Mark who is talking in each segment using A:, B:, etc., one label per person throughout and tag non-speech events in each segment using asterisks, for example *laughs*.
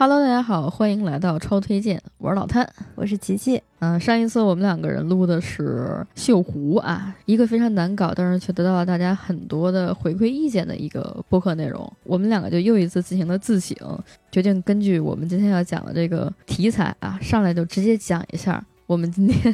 A: Hello，大家好，欢迎来到超推荐，我是老谭，
B: 我是琪琪。
A: 嗯，上一次我们两个人录的是绣湖啊，一个非常难搞，但是却得到了大家很多的回馈意见的一个播客内容。我们两个就又一次进行了自省，决定根据我们今天要讲的这个题材啊，上来就直接讲一下。我们今天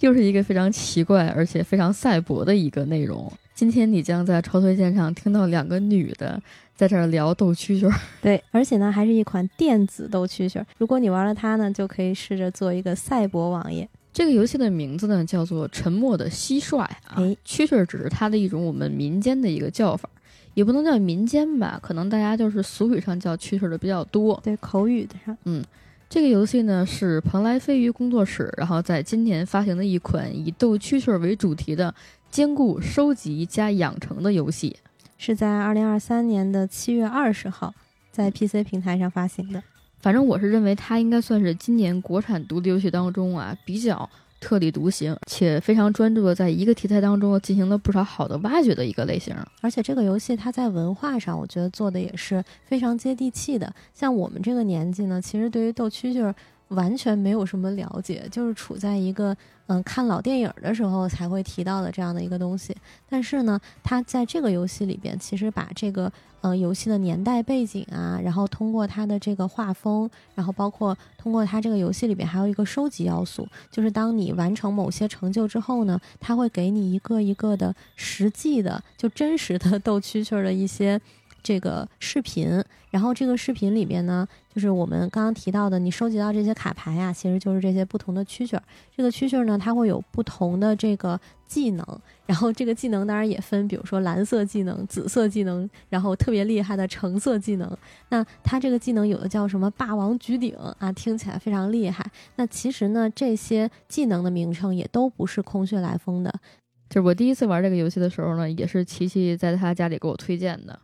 A: 又是一个非常奇怪而且非常赛博的一个内容。今天你将在超推荐上听到两个女的。在这儿聊斗蛐蛐儿，*laughs*
B: 对，而且呢，还是一款电子斗蛐蛐儿。如果你玩了它呢，就可以试着做一个赛博网页。
A: 这个游戏的名字呢，叫做《沉默的蟋蟀》啊。
B: 哎，
A: 蛐蛐儿只是它的一种我们民间的一个叫法，也不能叫民间吧，可能大家就是俗语上叫蛐蛐儿的比较多。
B: 对，口语的上，
A: 嗯，这个游戏呢是蓬莱飞鱼工作室，然后在今年发行的一款以斗蛐蛐儿为主题的兼顾收集加养成的游戏。
B: 是在二零二三年的七月二十号，在 PC 平台上发行的。
A: 反正我是认为它应该算是今年国产独立游戏当中啊比较特立独行，且非常专注的在一个题材当中进行了不少好的挖掘的一个类型。
B: 而且这个游戏它在文化上，我觉得做的也是非常接地气的。像我们这个年纪呢，其实对于斗蛐蛐。完全没有什么了解，就是处在一个嗯看老电影的时候才会提到的这样的一个东西。但是呢，它在这个游戏里边，其实把这个嗯游戏的年代背景啊，然后通过它的这个画风，然后包括通过它这个游戏里边还有一个收集要素，就是当你完成某些成就之后呢，它会给你一个一个的实际的就真实的斗 *laughs* 蛐蛐的一些。这个视频，然后这个视频里边呢，就是我们刚刚提到的，你收集到这些卡牌呀，其实就是这些不同的蛐蛐儿。这个蛐蛐儿呢，它会有不同的这个技能，然后这个技能当然也分，比如说蓝色技能、紫色技能，然后特别厉害的橙色技能。那它这个技能有的叫什么霸王举鼎啊，听起来非常厉害。那其实呢，这些技能的名称也都不是空穴来风的。
A: 就是我第一次玩这个游戏的时候呢，也是琪琪在他家里给我推荐的。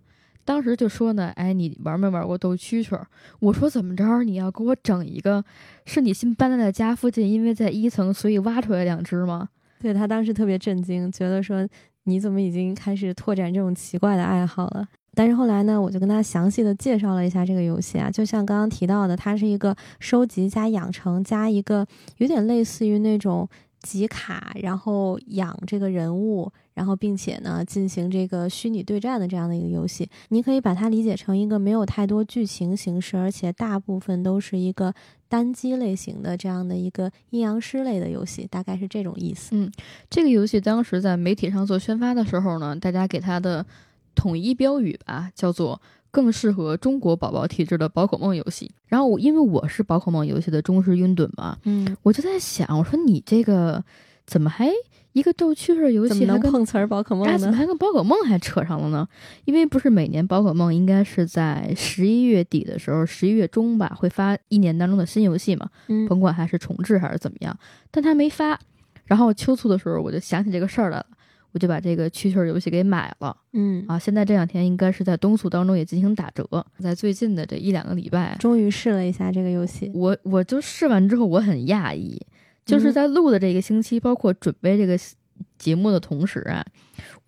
A: 当时就说呢，哎，你玩没玩过斗蛐蛐？我说怎么着，你要给我整一个，是你新搬来的家附近，因为在一层，所以挖出来两只吗？
B: 对他当时特别震惊，觉得说你怎么已经开始拓展这种奇怪的爱好了？但是后来呢，我就跟他详细的介绍了一下这个游戏啊，就像刚刚提到的，它是一个收集加养成加一个有点类似于那种。集卡，然后养这个人物，然后并且呢进行这个虚拟对战的这样的一个游戏，你可以把它理解成一个没有太多剧情形式，而且大部分都是一个单机类型的这样的一个阴阳师类的游戏，大概是这种意思。
A: 嗯，这个游戏当时在媒体上做宣发的时候呢，大家给它的统一标语吧，叫做。更适合中国宝宝体质的宝可梦游戏。然后我因为我是宝可梦游戏的忠实拥趸嘛，
B: 嗯，
A: 我就在想，我说你这个怎么还一个逗趣儿游戏
B: 还碰瓷儿宝可梦呢？
A: 怎么还跟宝可梦还扯上了呢？因为不是每年宝可梦应该是在十一月底的时候，十一月中吧会发一年当中的新游戏嘛，
B: 嗯，
A: 甭管还是重置还是怎么样，但他没发。然后秋促的时候我就想起这个事儿来了。我就把这个蛐蛐游戏给买了，
B: 嗯
A: 啊，现在这两天应该是在东促当中也进行打折，在最近的这一两个礼拜，
B: 终于试了一下这个游戏。
A: 我我就试完之后，我很讶异，就是在录的这个星期，包括准备这个节目的同时啊，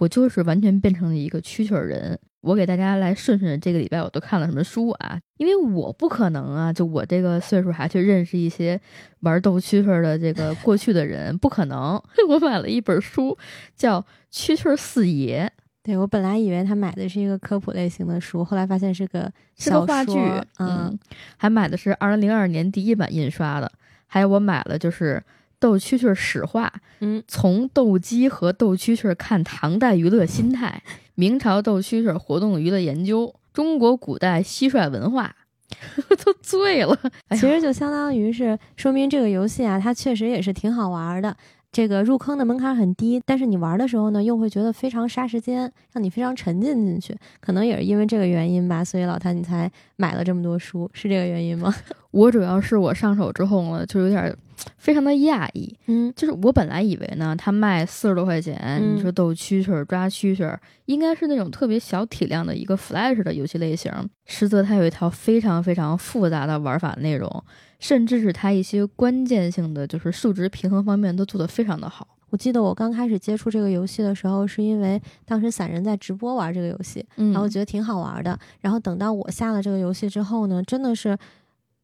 A: 我就是完全变成了一个蛐蛐人。我给大家来顺顺这个礼拜我都看了什么书啊？因为我不可能啊，就我这个岁数还去认识一些玩斗蛐蛐的这个过去的人，不可能。*laughs* 我买了一本书，叫《蛐蛐四爷》。
B: 对我本来以为他买的是一个科普类型的书，后来发现是个
A: 是个话剧。嗯，还买的是二零零二年第一版印刷的，还有我买了就是斗蛐蛐史话，
B: 嗯，
A: 从斗鸡和斗蛐蛐看唐代娱乐心态。*laughs* 明朝斗蛐蛐活动娱乐研究，中国古代蟋蟀文化，*laughs* 都醉了。
B: 其实就相当于是说明这个游戏啊，它确实也是挺好玩的。这个入坑的门槛很低，但是你玩的时候呢，又会觉得非常杀时间，让你非常沉浸进去。可能也是因为这个原因吧，所以老谭你才买了这么多书，是这个原因吗？
A: 我主要是我上手之后呢，就有点非常的讶异。
B: 嗯，
A: 就是我本来以为呢，它卖四十多块钱，你说斗蛐蛐、抓蛐蛐，应该是那种特别小体量的一个 Flash 的游戏类型，实则它有一套非常非常复杂的玩法内容。甚至是它一些关键性的，就是数值平衡方面都做得非常的好。
B: 我记得我刚开始接触这个游戏的时候，是因为当时散人在直播玩这个游戏，
A: 嗯，
B: 然后觉得挺好玩的。然后等到我下了这个游戏之后呢，真的是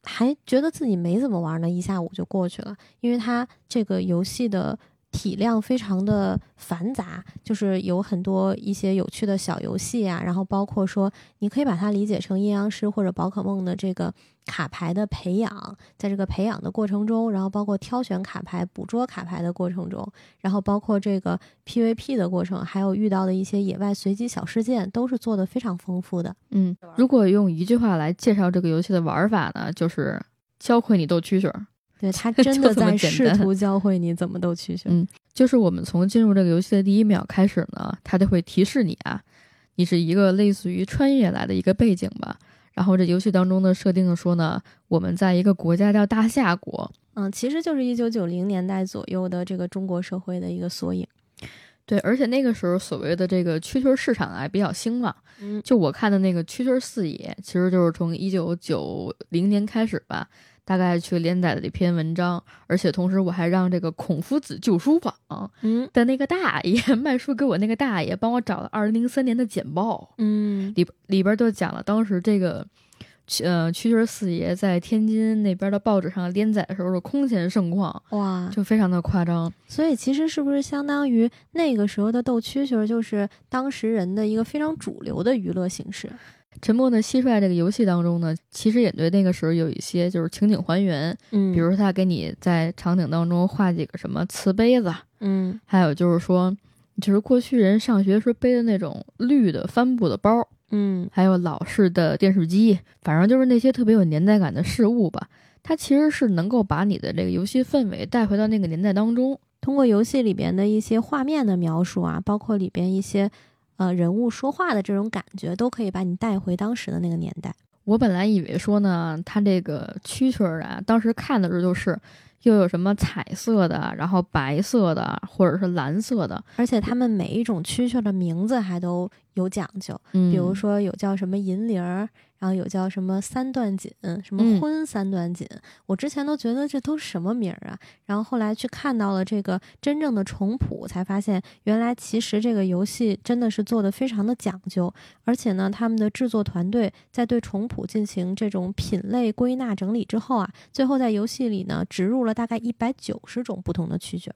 B: 还觉得自己没怎么玩呢，一下午就过去了，因为它这个游戏的。体量非常的繁杂，就是有很多一些有趣的小游戏啊，然后包括说，你可以把它理解成阴阳师或者宝可梦的这个卡牌的培养，在这个培养的过程中，然后包括挑选卡牌、捕捉卡牌的过程中，然后包括这个 PVP 的过程，还有遇到的一些野外随机小事件，都是做的非常丰富的。
A: 嗯，如果用一句话来介绍这个游戏的玩法呢，就是教会你斗蛐蛐儿。
B: 对他 *laughs* 真的在试图教会你怎么斗蛐蛐。
A: 嗯，就是我们从进入这个游戏的第一秒开始呢，他就会提示你啊，你是一个类似于穿越来的一个背景吧。然后这游戏当中的设定说呢，我们在一个国家叫大夏国。
B: 嗯，其实就是一九九零年代左右的这个中国社会的一个缩影。
A: 对，而且那个时候所谓的这个蛐蛐市场啊比较兴旺。
B: 嗯，
A: 就我看的那个蛐蛐四爷，其实就是从一九九零年开始吧。大概去连载的一篇文章，而且同时我还让这个孔夫子旧书坊
B: 嗯
A: 的那个大爷卖书给我那个大爷帮我找了二零零三年的简报，
B: 嗯，
A: 里里边就讲了当时这个，呃，蛐蛐四爷在天津那边的报纸上连载的时候的空前盛况，
B: 哇，
A: 就非常的夸张。
B: 所以其实是不是相当于那个时候的斗蛐蛐就是当时人的一个非常主流的娱乐形式？
A: 沉默的蟋蟀这个游戏当中呢，其实也对那个时候有一些就是情景还原，
B: 嗯，
A: 比如他给你在场景当中画几个什么瓷杯子，
B: 嗯，
A: 还有就是说，就是过去人上学时背的那种绿的帆布的包，
B: 嗯，
A: 还有老式的电视机，反正就是那些特别有年代感的事物吧。它其实是能够把你的这个游戏氛围带回到那个年代当中，
B: 通过游戏里边的一些画面的描述啊，包括里边一些。呃，人物说话的这种感觉都可以把你带回当时的那个年代。
A: 我本来以为说呢，它这个蛐蛐儿啊，当时看的时候就是又有什么彩色的，然后白色的，或者是蓝色的，
B: 而且它们每一种蛐蛐的名字还都有讲究，比如说有叫什么银铃儿。然后有叫什么三段锦，什么婚三段锦，我之前都觉得这都什么名儿啊？然后后来去看到了这个真正的重谱，才发现原来其实这个游戏真的是做的非常的讲究，而且呢，他们的制作团队在对重谱进行这种品类归纳整理之后啊，最后在游戏里呢植入了大概一百九十种不同的蛐蛐。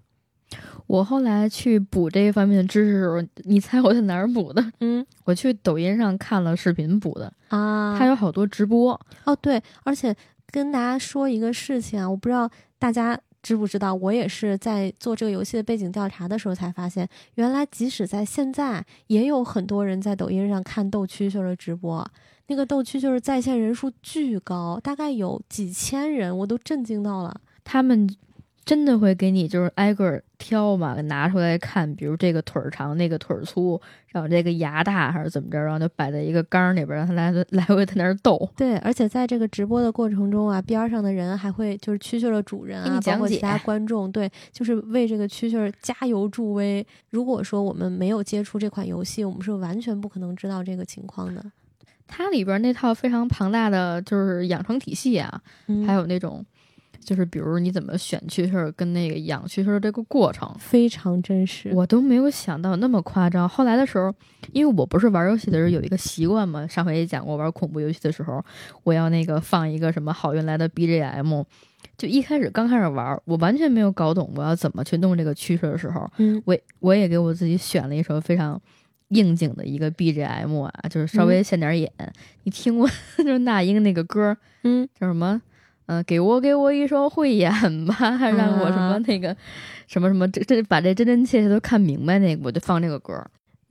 A: 我后来去补这一方面的知识的时候，你猜我在哪儿补的？
B: 嗯，*laughs*
A: 我去抖音上看了视频补的
B: 啊。
A: 它有好多直播
B: 哦，对，而且跟大家说一个事情啊，我不知道大家知不知道，我也是在做这个游戏的背景调查的时候才发现，原来即使在现在，也有很多人在抖音上看斗蛐蛐的直播，那个斗蛐蛐在线人数巨高，大概有几千人，我都震惊到了，
A: 他们。真的会给你就是挨个挑嘛，拿出来看，比如这个腿儿长，那个腿儿粗，然后这个牙大还是怎么着，然后就摆在一个缸里边，让他来来回在那儿斗。
B: 对，而且在这个直播的过程中啊，边上的人还会就是蛐蛐的主人啊，包括其他观众，对，就是为这个蛐蛐加油助威。如果说我们没有接触这款游戏，我们是完全不可能知道这个情况的。
A: 它里边那套非常庞大的就是养成体系啊，还有那种。就是比如你怎么选蛐蛐，跟那个养蛐蛐这个过程
B: 非常真实，
A: 我都没有想到那么夸张。后来的时候，因为我不是玩游戏的时候有一个习惯嘛，上回也讲过，玩恐怖游戏的时候，我要那个放一个什么好运来的 BGM。就一开始刚开始玩，我完全没有搞懂我要怎么去弄这个蛐蛐的时候，
B: 嗯，
A: 我我也给我自己选了一首非常应景的一个 BGM 啊，就是稍微现点眼。你听过 *laughs* 就是那英那个歌，
B: 嗯，
A: 叫什么？嗯，给我给我一双慧眼吧，*laughs* 让我什么那个什么什么，这这把这真真切切都看明白那个，我就放这个歌。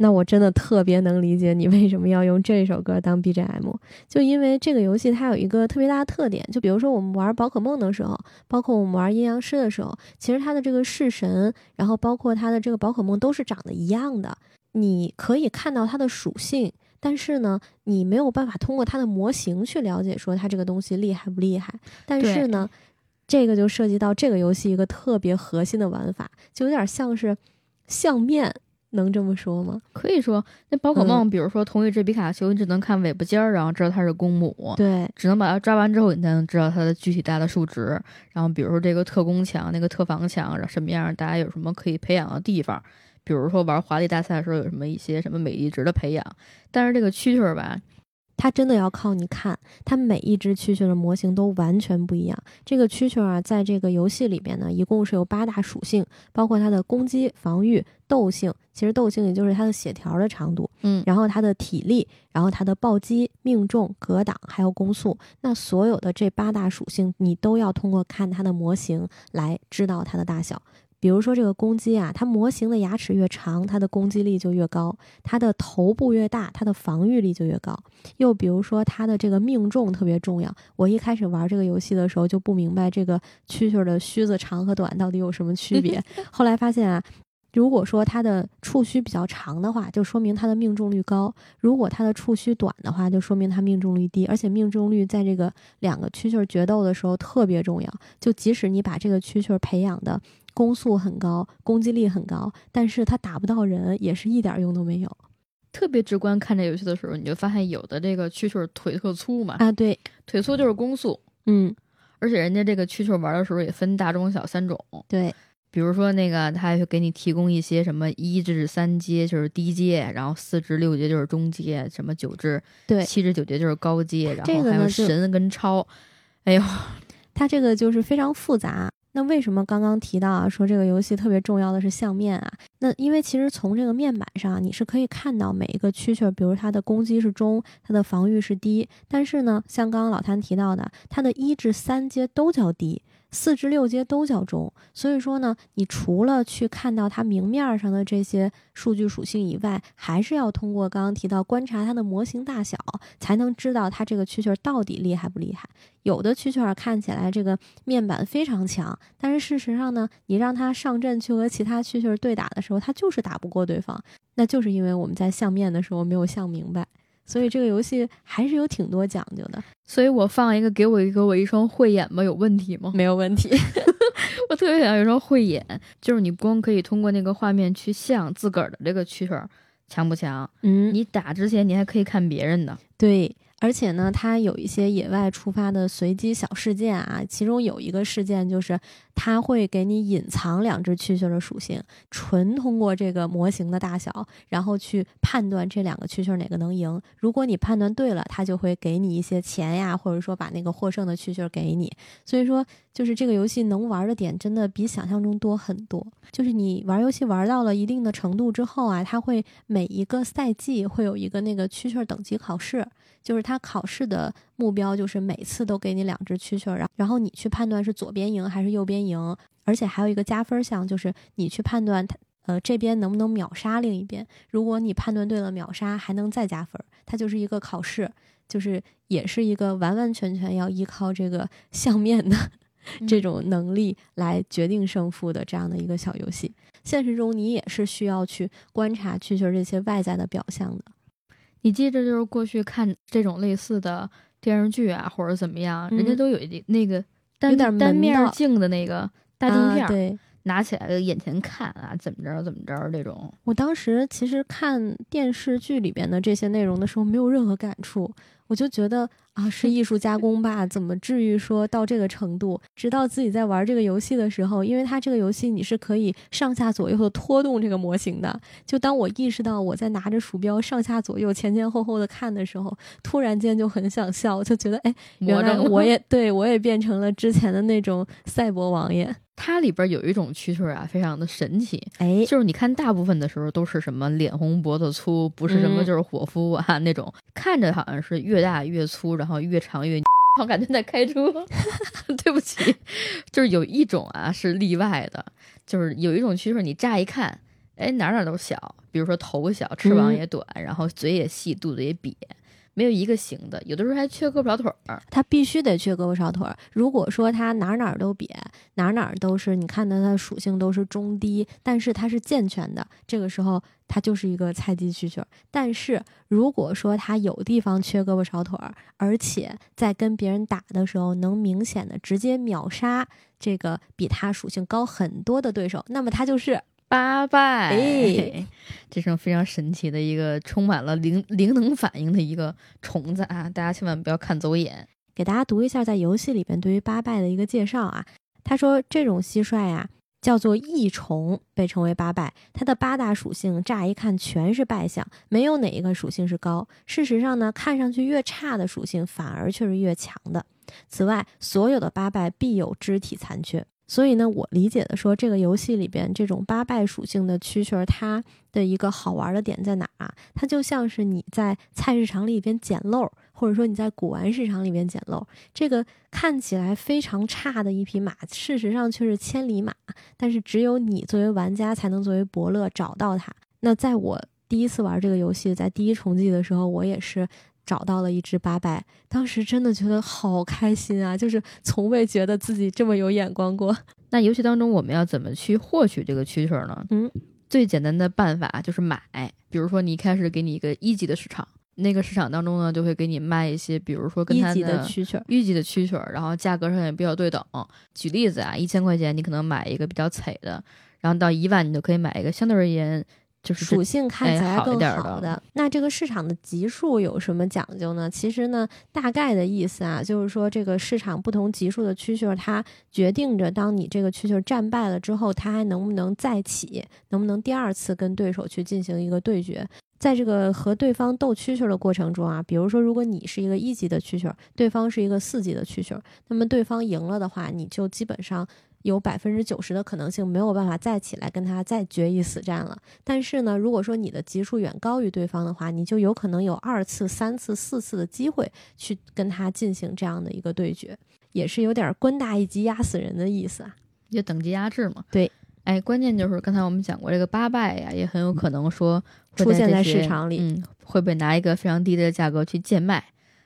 B: 那我真的特别能理解你为什么要用这首歌当 BGM，就因为这个游戏它有一个特别大的特点，就比如说我们玩宝可梦的时候，包括我们玩阴阳师的时候，其实它的这个式神，然后包括它的这个宝可梦都是长得一样的，你可以看到它的属性。但是呢，你没有办法通过它的模型去了解说它这个东西厉害不厉害。但是呢，这个就涉及到这个游戏一个特别核心的玩法，就有点像是相面能这么说吗？
A: 可以说，那宝可梦，比如说同一只皮卡丘，你只能看尾巴尖儿，然后知道它是公母。
B: 对，
A: 只能把它抓完之后，你才能知道它的具体大的数值。然后，比如说这个特工强，那个特防强，什么样，大家有什么可以培养的地方？比如说玩华丽大赛的时候，有什么一些什么美丽值的培养？但是这个蛐蛐儿吧。
B: 它真的要靠你看，它每一只蛐蛐的模型都完全不一样。这个蛐蛐啊，在这个游戏里边呢，一共是有八大属性，包括它的攻击、防御、斗性，其实斗性也就是它的血条的长度，
A: 嗯，
B: 然后它的体力，然后它的暴击、命中、格挡，还有攻速。那所有的这八大属性，你都要通过看它的模型来知道它的大小。比如说这个攻击啊，它模型的牙齿越长，它的攻击力就越高；它的头部越大，它的防御力就越高。又比如说它的这个命中特别重要。我一开始玩这个游戏的时候就不明白这个蛐蛐的须子长和短到底有什么区别，*laughs* 后来发现啊，如果说它的触须比较长的话，就说明它的命中率高；如果它的触须短的话，就说明它命中率低。而且命中率在这个两个蛐蛐决斗的时候特别重要。就即使你把这个蛐蛐培养的。攻速很高，攻击力很高，但是他打不到人，也是一点用都没有。
A: 特别直观，看这游戏的时候，你就发现有的这个蛐蛐腿特粗嘛，
B: 啊，对，
A: 腿粗就是攻速，
B: 嗯，
A: 而且人家这个蛐蛐玩的时候也分大、中、小三种，
B: 对，
A: 比如说那个他还会给你提供一些什么一至三阶就是低阶，然后四至六阶就是中阶，什么九至
B: 对
A: 七至九阶就是高阶，然后
B: 还
A: 有神跟超，哎呦，
B: 它这个就是非常复杂。那为什么刚刚提到啊，说这个游戏特别重要的是相面啊？那因为其实从这个面板上，你是可以看到每一个蛐蛐，比如它的攻击是中，它的防御是低，但是呢，像刚刚老谭提到的，它的一至三阶都叫低。四至六阶都叫中，所以说呢，你除了去看到它明面上的这些数据属性以外，还是要通过刚刚提到观察它的模型大小，才能知道它这个蛐蛐到底厉害不厉害。有的蛐蛐看起来这个面板非常强，但是事实上呢，你让它上阵去和其他蛐蛐对打的时候，它就是打不过对方，那就是因为我们在相面的时候没有相明白。所以这个游戏还是有挺多讲究的，
A: 所以我放一个给我一个我一双慧眼吧，有问题吗？
B: 没有问题，*laughs*
A: 我特别想要一双慧眼，就是你光可以通过那个画面去像自个儿的这个蛐蛐强不强？
B: 嗯，
A: 你打之前你还可以看别人的，
B: 对。而且呢，它有一些野外出发的随机小事件啊，其中有一个事件就是它会给你隐藏两只蛐蛐的属性，纯通过这个模型的大小，然后去判断这两个蛐蛐哪个能赢。如果你判断对了，它就会给你一些钱呀，或者说把那个获胜的蛐蛐给你。所以说，就是这个游戏能玩的点真的比想象中多很多。就是你玩游戏玩到了一定的程度之后啊，它会每一个赛季会有一个那个蛐蛐等级考试。就是他考试的目标就是每次都给你两只蛐蛐，然然后你去判断是左边赢还是右边赢，而且还有一个加分项，就是你去判断他呃这边能不能秒杀另一边。如果你判断对了秒杀，还能再加分。它就是一个考试，就是也是一个完完全全要依靠这个 *laughs* 相面的这种能力来决定胜负的这样的一个小游戏。现实中你也是需要去观察蛐蛐这些外在的表象的。
A: 你记着，就是过去看这种类似的电视剧啊，或者怎么样，人家都有一那个单单面镜的那个大镜片，
B: 对，
A: 拿起来眼前看啊，怎么着怎么着这种。
B: 我当时其实看电视剧里边的这些内容的时候，没有任何感触。我就觉得啊，是艺术加工吧？怎么至于说到这个程度？直到自己在玩这个游戏的时候，因为它这个游戏你是可以上下左右的拖动这个模型的。就当我意识到我在拿着鼠标上下左右、前前后后的看的时候，突然间就很想笑，就觉得哎，原来我也对我也变成了之前的那种赛博王爷。
A: 它里边有一种蛐蛐啊，非常的神奇，
B: 哎，
A: 就是你看大部分的时候都是什么脸红脖子粗，不是什么就是伙夫啊那种，看着好像是越大越粗，然后越长越，*laughs* 我感觉在开车。*laughs* 对不起，就是有一种啊是例外的，就是有一种蛐蛐，你乍一看，哎哪哪都小，比如说头小，翅膀也短，然后嘴也细，肚子也瘪。没有一个行的，有的时候还缺胳膊少腿儿。
B: 他必须得缺胳膊少腿儿。如果说他哪哪都瘪，哪哪都是，你看到他的属性都是中低，但是它是健全的，这个时候它就是一个菜鸡蛐蛐。但是如果说他有地方缺胳膊少腿儿，而且在跟别人打的时候能明显的直接秒杀这个比他属性高很多的对手，那么他就是
A: 八拜，哎。*laughs* 这是非常神奇的一个充满了灵灵能反应的一个虫子啊！大家千万不要看走眼。
B: 给大家读一下在游戏里边对于八拜的一个介绍啊。他说这种蟋蟀啊叫做异虫，被称为八拜。它的八大属性乍一看全是败相，没有哪一个属性是高。事实上呢，看上去越差的属性反而却是越强的。此外，所有的八拜必有肢体残缺。所以呢，我理解的说，这个游戏里边这种八拜属性的蛐蛐儿，它的一个好玩的点在哪啊？它就像是你在菜市场里边捡漏，或者说你在古玩市场里边捡漏，这个看起来非常差的一匹马，事实上却是千里马，但是只有你作为玩家才能作为伯乐找到它。那在我第一次玩这个游戏，在第一重记的时候，我也是。找到了一只八百，当时真的觉得好开心啊！就是从未觉得自己这么有眼光过。
A: 那游戏当中我们要怎么去获取这个蛐蛐呢？
B: 嗯，
A: 最简单的办法就是买。比如说你一开始给你一个一级的市场，那个市场当中呢就会给你卖一些，比如说跟
B: 一级的蛐蛐，
A: 一级的蛐蛐，然后价格上也比较对等。举例子啊，一千块钱你可能买一个比较脆的，然后到一万你就可以买一个相对而言。就是
B: 属性看起来更
A: 好
B: 的，那这个市场的级数有什么讲究呢？其实呢，大概的意思啊，就是说这个市场不同级数的蛐蛐，它决定着当你这个蛐蛐战败了之后，它还能不能再起，能不能第二次跟对手去进行一个对决。在这个和对方斗蛐蛐的过程中啊，比如说如果你是一个一级的蛐蛐，对方是一个四级的蛐蛐，那么对方赢了的话，你就基本上。有百分之九十的可能性没有办法再起来跟他再决一死战了。但是呢，如果说你的级数远高于对方的话，你就有可能有二次、三次、四次的机会去跟他进行这样的一个对决，也是有点官大一级压死人的意思啊，
A: 就等级压制嘛。
B: 对，
A: 哎，关键就是刚才我们讲过这个八拜呀，也很有可能说
B: 出现在市场里，
A: 嗯，会被拿一个非常低的价格去贱卖。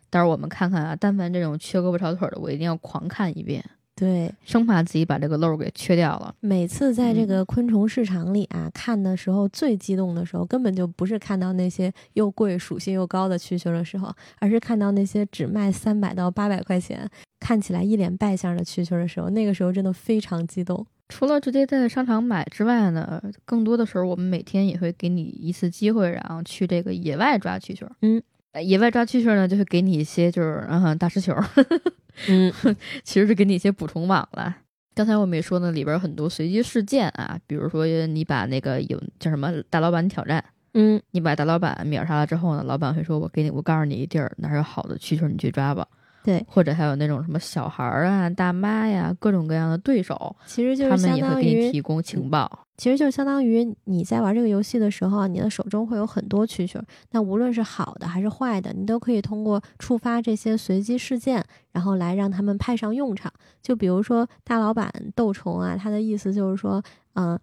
A: 待会儿我们看看啊，但凡这种缺胳膊少腿的，我一定要狂看一遍。
B: 对，
A: 生怕自己把这个漏给缺掉了。
B: 每次在这个昆虫市场里啊看的时候，最激动的时候，根本就不是看到那些又贵、属性又高的蛐蛐的时候，而是看到那些只卖三百到八百块钱、看起来一脸败相的蛐蛐的时候，那个时候真的非常激动。
A: 除了直接在商场买之外呢，更多的时候我们每天也会给你一次机会，然后去这个野外抓蛐蛐。
B: 嗯，
A: 野外抓蛐蛐呢，就会给你一些就是嗯大石球。*laughs*
B: 嗯，*laughs*
A: 其实是给你一些补充网了。刚才我没说呢，里边很多随机事件啊，比如说你把那个有叫什么大老板挑战，
B: 嗯，
A: 你把大老板秒杀了之后呢，老板会说：“我给你，我告诉你一地儿，哪有好的蛐蛐，你去抓吧。”
B: 对，
A: 或者还有那种什么小孩儿啊、大妈呀，各种各样的对手，
B: 其实就是相当
A: 于提供情报。
B: 其实就相当于你在玩这个游戏的时候啊，你的手中会有很多蛐蛐，那无论是好的还是坏的，你都可以通过触发这些随机事件，然后来让他们派上用场。就比如说大老板斗虫啊，他的意思就是说，嗯，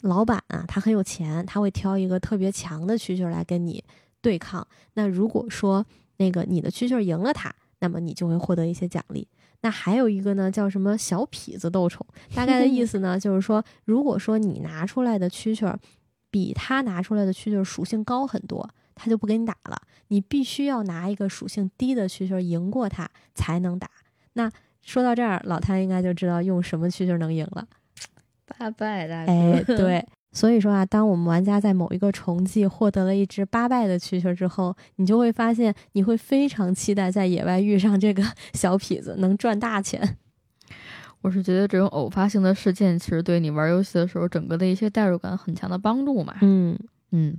B: 老板啊，他很有钱，他会挑一个特别强的蛐蛐来跟你对抗。那如果说那个你的蛐蛐赢了他，那么你就会获得一些奖励。那还有一个呢，叫什么小痞子斗宠，大概的意思呢，*laughs* 就是说，如果说你拿出来的蛐蛐儿比他拿出来的蛐蛐儿属性高很多，他就不给你打了。你必须要拿一个属性低的蛐蛐儿赢过他才能打。那说到这儿，老谭应该就知道用什么蛐蛐儿能赢了。
A: 八 *laughs* 拜大哥，
B: 哎，对。*laughs* 所以说啊，当我们玩家在某一个重季获得了一只八拜的蛐蛐之后，你就会发现，你会非常期待在野外遇上这个小痞子，能赚大钱。*laughs*
A: 我是觉得这种偶发性的事件，其实对你玩游戏的时候，整个的一些代入感很强的帮助嘛。
B: 嗯
A: 嗯，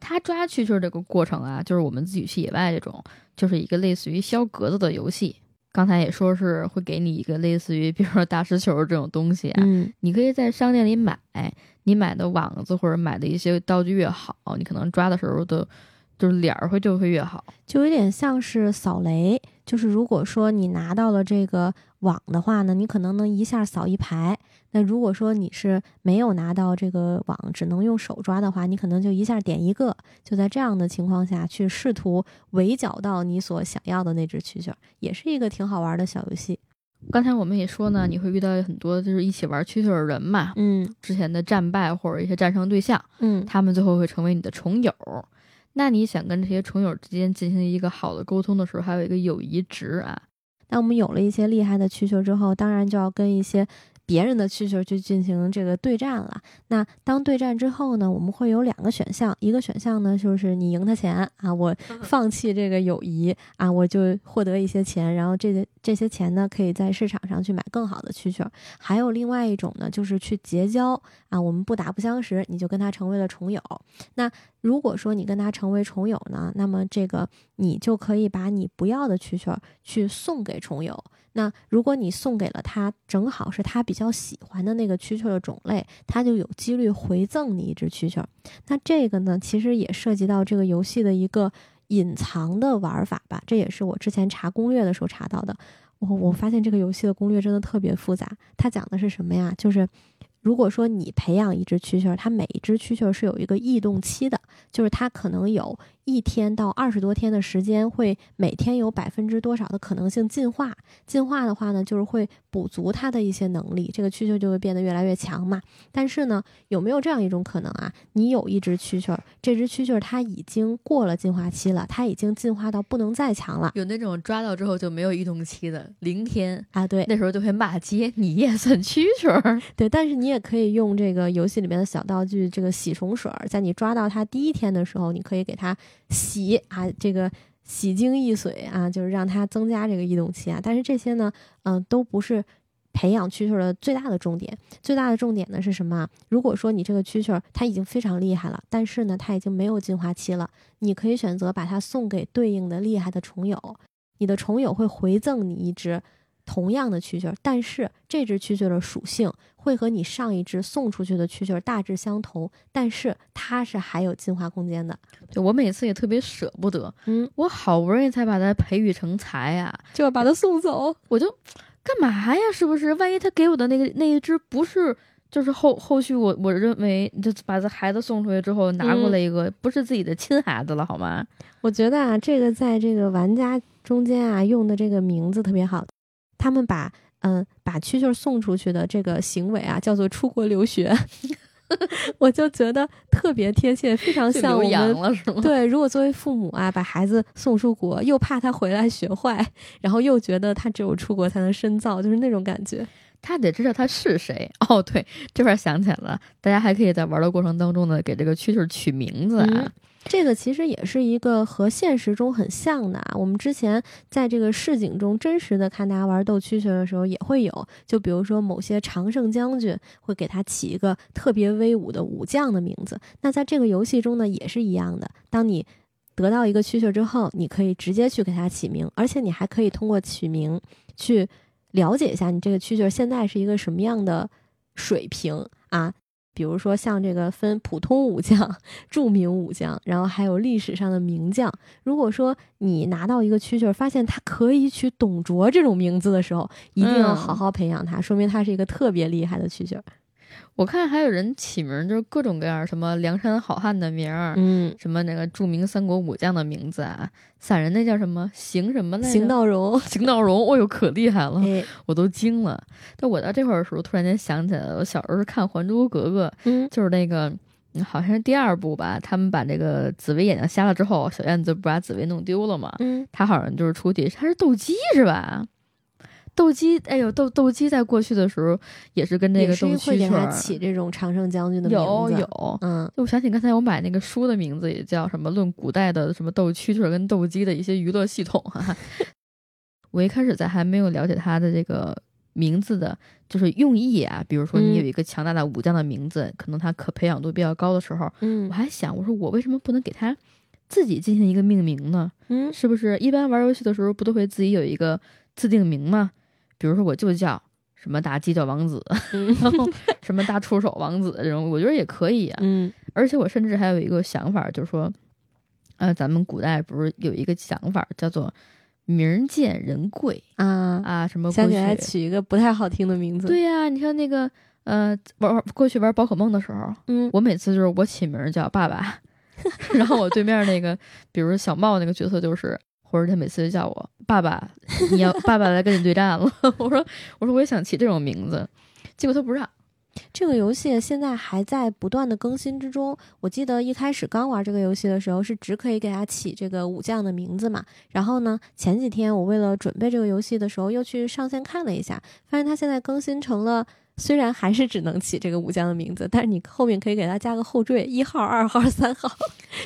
A: 他抓蛐蛐这个过程啊，就是我们自己去野外这种，就是一个类似于削格子的游戏。刚才也说是会给你一个类似于，比如说大师球这种东西啊，你可以在商店里买。你买的网子或者买的一些道具越好，你可能抓的时候的，就是脸儿会就会越好，
B: 就有点像是扫雷。就是如果说你拿到了这个网的话呢，你可能能一下扫一排。那如果说你是没有拿到这个网，只能用手抓的话，你可能就一下点一个。就在这样的情况下去试图围剿到你所想要的那只蛐蛐，也是一个挺好玩的小游戏。
A: 刚才我们也说呢，你会遇到很多就是一起玩蛐蛐的人嘛，
B: 嗯，
A: 之前的战败或者一些战胜对象，
B: 嗯，
A: 他们最后会成为你的虫友。那你想跟这些虫友之间进行一个好的沟通的时候，还有一个友谊值啊。
B: 那我们有了一些厉害的蛐蛐之后，当然就要跟一些别人的蛐蛐去进行这个对战了。那当对战之后呢，我们会有两个选项，一个选项呢就是你赢他钱啊，我放弃这个友谊啊，我就获得一些钱，然后这些这些钱呢可以在市场上去买更好的蛐蛐。还有另外一种呢，就是去结交啊，我们不打不相识，你就跟他成为了虫友。那如果说你跟他成为虫友呢，那么这个你就可以把你不要的蛐蛐去送给虫友。那如果你送给了他，正好是他比较喜欢的那个蛐蛐的种类，他就有几率回赠你一只蛐蛐。那这个呢，其实也涉及到这个游戏的一个隐藏的玩法吧。这也是我之前查攻略的时候查到的。我我发现这个游戏的攻略真的特别复杂。它讲的是什么呀？就是如果说你培养一只蛐蛐，它每一只蛐蛐是有一个异动期的，就是它可能有。一天到二十多天的时间，会每天有百分之多少的可能性进化？进化的话呢，就是会补足它的一些能力，这个蛐蛐就会变得越来越强嘛。但是呢，有没有这样一种可能啊？你有一只蛐蛐，这只蛐蛐它已经过了进化期了，它已经进化到不能再强了。
A: 有那种抓到之后就没有异动期的零天
B: 啊，对，
A: 那时候就会骂街，你也算蛐蛐。*laughs*
B: 对，但是你也可以用这个游戏里面的小道具，这个洗虫水，在你抓到它第一天的时候，你可以给它。洗啊，这个洗精益水啊，就是让它增加这个异动期啊。但是这些呢，嗯，都不是培养蛐蛐的最大的重点。最大的重点呢是什么？如果说你这个蛐蛐它已经非常厉害了，但是呢，它已经没有进化期了，你可以选择把它送给对应的厉害的虫友，你的虫友会回赠你一只。同样的蛐蛐，但是这只蛐蛐的属性会和你上一只送出去的蛐蛐大致相同，但是它是还有进化空间的。
A: 对我每次也特别舍不得，
B: 嗯，
A: 我好不容易才把它培育成才啊，
B: 就要把它送走，
A: 我就干嘛呀？是不是？万一他给我的那个那一只不是，就是后后续我我认为就把这孩子送出去之后拿过来一个不是自己的亲孩子了，好吗？
B: 我觉得啊，这个在这个玩家中间啊用的这个名字特别好。他们把嗯把蛐蛐送出去的这个行为啊叫做出国留学，*laughs* 我就觉得特别贴切，非常像我们对。如果作为父母啊，把孩子送出国，又怕他回来学坏，然后又觉得他只有出国才能深造，就是那种感觉。
A: 他得知道他是谁哦。对，这块想起来了，大家还可以在玩的过程当中呢，给这个蛐蛐取名字啊。
B: 这个其实也是一个和现实中很像的啊。我们之前在这个市井中真实的看大家玩斗蛐蛐的时候，也会有。就比如说某些常胜将军会给他起一个特别威武的武将的名字。那在这个游戏中呢，也是一样的。当你得到一个蛐蛐之后，你可以直接去给它起名，而且你还可以通过取名去了解一下你这个蛐蛐现在是一个什么样的水平啊。比如说像这个分普通武将、著名武将，然后还有历史上的名将。如果说你拿到一个蛐蛐，发现它可以取董卓这种名字的时候，一定要好好培养它，说明它是一个特别厉害的蛐蛐。
A: 我看还有人起名，就是各种各样，什么梁山好汉的名儿，
B: 嗯，
A: 什么那个著名三国武将的名字啊，散人那叫什么邢什么来着？
B: 邢道荣，
A: 邢道荣，哦哟，可厉害了，我都惊了。但我到这块儿的时候，突然间想起来了，我小时候是看《还珠格格》，
B: 嗯，
A: 就是那个好像是第二部吧，他们把这个紫薇眼睛瞎了之后，小燕子不把紫薇弄丢了嘛，
B: 嗯，
A: 他好像就是出题，他是斗鸡是吧？斗鸡，哎呦，斗斗鸡，在过去的时候也是跟那个斗蛐
B: 蛐儿起这种常胜将军的
A: 名字，有有，
B: 嗯，就
A: 我想起刚才我买那个书的名字也叫什么《论古代的什么斗蛐蛐儿跟斗鸡的一些娱乐系统》哈。*laughs* 我一开始在还没有了解它的这个名字的，就是用意啊，比如说你有一个强大的武将的名字，可能它可培养度比较高的时候，
B: 嗯，
A: 我还想，我说我为什么不能给它自己进行一个命名呢？
B: 嗯，
A: 是不是一般玩游戏的时候不都会自己有一个自定名吗？比如说，我就叫什么大犄角王子，*laughs* 然后什么大触手王子这种，我觉得也可以啊。
B: 嗯，
A: 而且我甚至还有一个想法，就是说，呃，咱们古代不是有一个想法叫做名贱人贵
B: 啊
A: 啊？什么？
B: 想起来取一个不太好听的名字。
A: 对呀，你看那个呃，玩玩过去玩宝可梦的时候，
B: 嗯，
A: 我每次就是我起名叫爸爸，*laughs* 然后我对面那个，比如小茂那个角色就是。或者他每次就叫我爸爸，你要爸爸来跟你对战了。*laughs* 我说，我说我也想起这种名字，结果他不让。
B: 这个游戏现在还在不断的更新之中。我记得一开始刚玩这个游戏的时候，是只可以给他起这个武将的名字嘛。然后呢，前几天我为了准备这个游戏的时候，又去上线看了一下，发现他现在更新成了虽然还是只能起这个武将的名字，但是你后面可以给他加个后缀，一号、二号、三号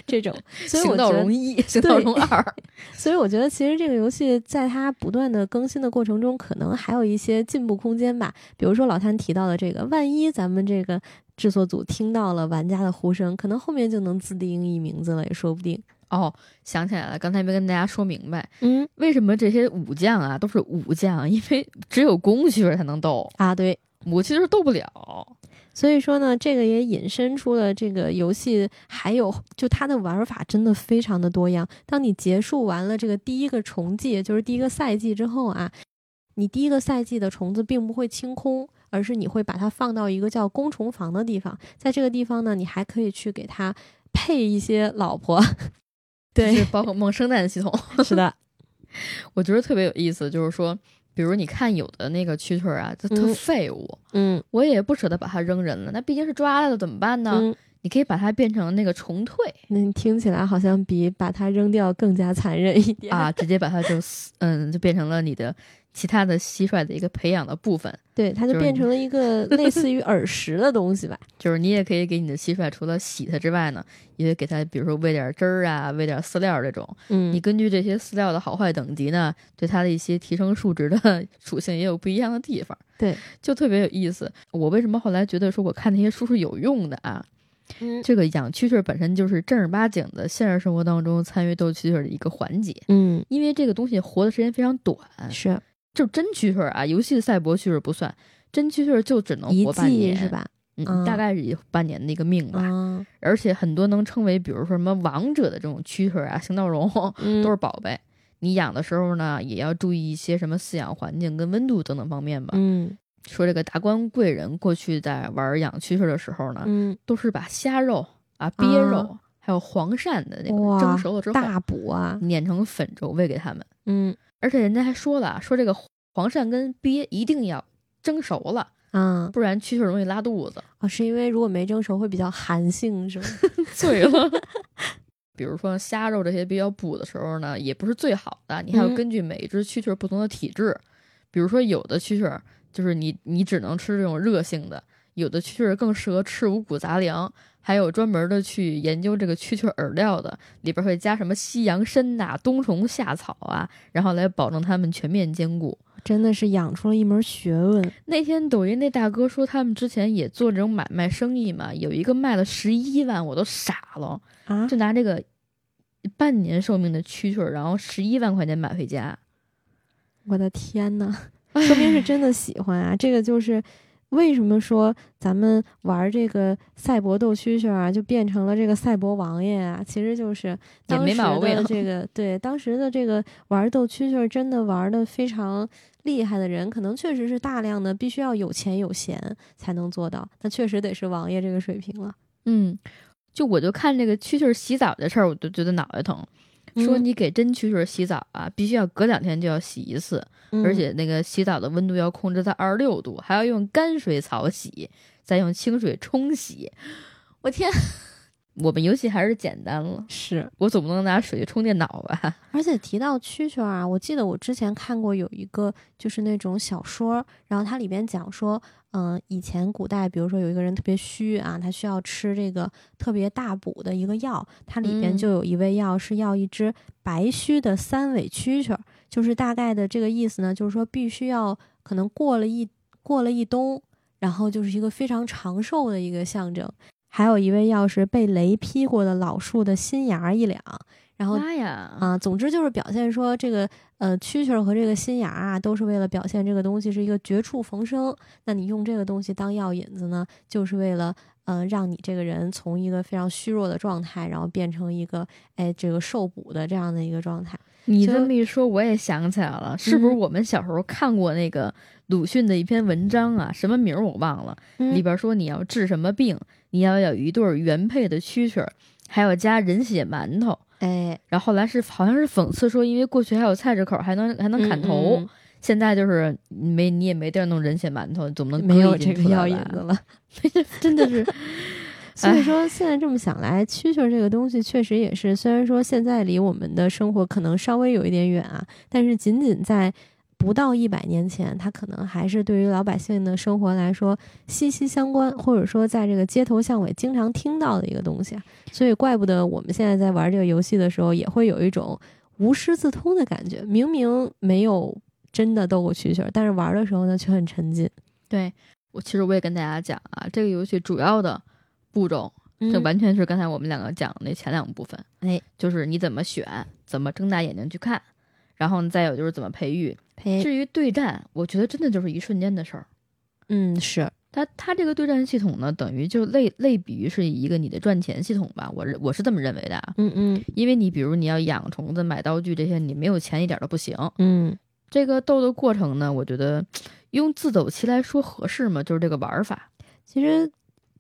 B: 这种。所以我
A: 行道
B: 觉得
A: 容一，行道容二。*laughs*
B: 所以我觉得，其实这个游戏在它不断的更新的过程中，可能还有一些进步空间吧。比如说老谭提到的这个，万一咱们这个制作组听到了玩家的呼声，可能后面就能自定义名字了，也说不定。
A: 哦，想起来了，刚才没跟大家说明白，
B: 嗯
A: 为什么这些武将啊都是武将？因为只有公蛐儿才能斗，
B: 啊，对。
A: 母蛐儿斗不了。
B: 所以说呢，这个也引申出了这个游戏还有就它的玩法真的非常的多样。当你结束完了这个第一个虫季，就是第一个赛季之后啊，你第一个赛季的虫子并不会清空，而是你会把它放到一个叫工虫房的地方，在这个地方呢，你还可以去给它配一些老婆。
A: 就是
B: 对，
A: 宝可梦生蛋系统，
B: 是的，
A: 我觉得特别有意思。就是说，比如你看有的那个蛐蛐儿啊，它特
B: 嗯
A: 废物，
B: 嗯
A: 我也不舍得把它扔人了。那毕竟是抓来的，怎么办呢？
B: 嗯，
A: 你可以把它变成那个虫蜕
B: 那你听起来好像比把它扔掉更加残忍一点
A: 啊，。直接把它就死嗯，就变成了你的其他的蟋蟀的一个培养的部分。
B: 对，它就变成了一个 *laughs* 类似于耳石的东西吧。*laughs*
A: 就是你也可以给你的蟋蟀，除了洗它之外呢，也给它，比如说喂点汁儿啊，喂点饲料这种。
B: 嗯
A: 你根据这些饲料的好坏等级呢，对它的一些提升数值的 *laughs* 属性也有不一样的地方。
B: 对，
A: 就特别有意思。我为什么后来觉得说我看那些书是有用的啊？
B: 嗯
A: 这个养蛐蛐儿本身就是正儿八经的现实生活当中参与斗蛐蛐儿的一个环节，
B: 嗯，
A: 因为这个东西活的时间非常短，
B: 是
A: 就真蛐蛐儿啊，游戏的赛博蛐蛐不算，真蛐蛐儿就只能活半年，
B: 是？吧？
A: 嗯，
B: 嗯
A: 大概是半年的一个命吧。
B: 啊，
A: 而且很多能称为，比如说什么王者的这种蛐蛐儿啊、*laughs* 行道绒，
B: 嗯
A: 都是宝贝。你养的时候呢，也要注意一些什么饲养环境跟温度等等方面吧。
B: 嗯
A: 说这个达官贵人过去在玩养蛐蛐儿的时候呢，
B: 嗯，
A: 都是把虾肉啊、鳖肉、还有黄鳝的那个蒸熟了之后，
B: 大补啊，
A: 碾成粉粥喂给他们。
B: 嗯
A: 而且人家还说了，说这个黄鳝跟鳖一定要蒸熟了，
B: 啊，
A: 不然蛐蛐儿容易拉肚子。
B: 哦，是因为如果没蒸熟会比较寒性是吗？*laughs*
A: 醉了。*laughs* 比如说虾肉这些比较补的时候呢，也不是最好的，你还要
B: 嗯
A: 根据每一只蛐蛐儿不同的体质。比如说有的蛐蛐儿就是你你只能吃这种热性的，有的蛐蛐儿更适合吃五谷杂粮，还有专门的去研究这个蛐蛐儿饵料的，里边会加什么西洋参呐、冬虫夏草啊，然后来保证它们全面兼顾。
B: 真的是养出了一门学问。
A: 那天抖音那大哥说他们之前也做这种买卖生意嘛，有一个卖了十一万，我都傻了。
B: 啊，
A: 就拿这个半年寿命的蛐蛐儿，然后十一万块钱买回家，
B: 我的天呐，说明是真的喜欢啊！这个就是为什么说咱们玩这个赛博斗蛐蛐啊，就变成了这个赛博王爷啊，其实就是
A: 也
B: 当时
A: 没毛病
B: 的这个 *laughs* 对当时的这个玩斗蛐蛐真的玩的非常厉害的人，可能确实是大量的必须要有钱有闲才能做到，那确实得是王爷这个水平了。
A: 嗯，就我就看这个蛐蛐儿洗澡的事儿，我都觉得脑袋疼。说
B: 嗯
A: 你给真蛐蛐洗澡啊，必须要隔两天就要洗一次，
B: 嗯
A: 而且那个洗澡的温度要控制在二十六度，还要用干水草洗，再用清水冲洗。我天，*laughs* 我们游戏还是简单了，
B: 是
A: 我总不能拿水冲电脑吧？*laughs*
B: 而且提到蛐蛐儿啊，我记得我之前看过有一个就是那种小说，然后它里边讲说，嗯、以前古代，比如说有一个人特别虚啊，他需要吃这个特别大补的一个药，它里边
A: 嗯
B: 就有一味药是要一只白须的三尾蛐蛐儿，就是大概的这个意思呢，就是说必须要可能过了一过了一冬，然后就是一个非常长寿的一个象征。还有一味药是被雷劈过的老树的新芽儿一两，然后
A: 妈呀！
B: 啊，总之就是表现说这个呃蛐蛐儿和这个新芽啊，都是为了表现这个东西是一个绝处逢生。那你用这个东西当药引子呢，就是为了呃让你这个人从一个非常虚弱的状态，然后变成一个哎这个受补的这样的一个状态。
A: 你这么一说，我也想起来了，是不是
B: 嗯
A: 我们小时候看过那个鲁迅的一篇文章啊？什么名儿我忘了，里
B: 嗯
A: 边说你要治什么病，你要有一对儿原配的蛐蛐儿，还要加人血馒头。
B: 哎，
A: 然后后来是好像是讽刺说，因为过去还有菜市口还能还能砍头，
B: 嗯
A: 现在就是没你也没地儿弄人血馒头，怎么能
B: 嗯没有这个
A: 出来吧
B: 药引子了。*laughs*
A: 真的是 *laughs*
B: 所以说，现在这么想来，蛐蛐儿这个东西确实也是，虽然说现在离我们的生活可能稍微有一点远啊，但是仅仅在不到一百年前，它可能还是对于老百姓的生活来说息息相关，或者说在这个街头巷尾经常听到的一个东西。所以，怪不得我们现在在玩这个游戏的时候，也会有一种无师自通的感觉。明明没有真的斗过蛐蛐，但是玩的时候呢，却很沉浸。
A: 对我，其实我也跟大家讲啊，这个游戏主要的步骤，这
B: 嗯
A: 完全是刚才我们两个讲的那前两部分。
B: 哎，
A: 就是你怎么选，怎么睁大眼睛去看，然后，再有就是怎么培育。
B: 陪，
A: 至于对战，我觉得真的就是一瞬间的事儿。
B: 嗯，是，
A: 它它这个对战系统呢，等于就类类比于是一个你的赚钱系统吧，我是我是这么认为的啊。
B: 嗯嗯
A: 因为你比如你要养虫子、买道具这些，你没有钱一点都不行。
B: 嗯，
A: 这个斗的过程呢，我觉得 *tsk* 用自走棋来说合适吗？就是这个玩法。
B: 其实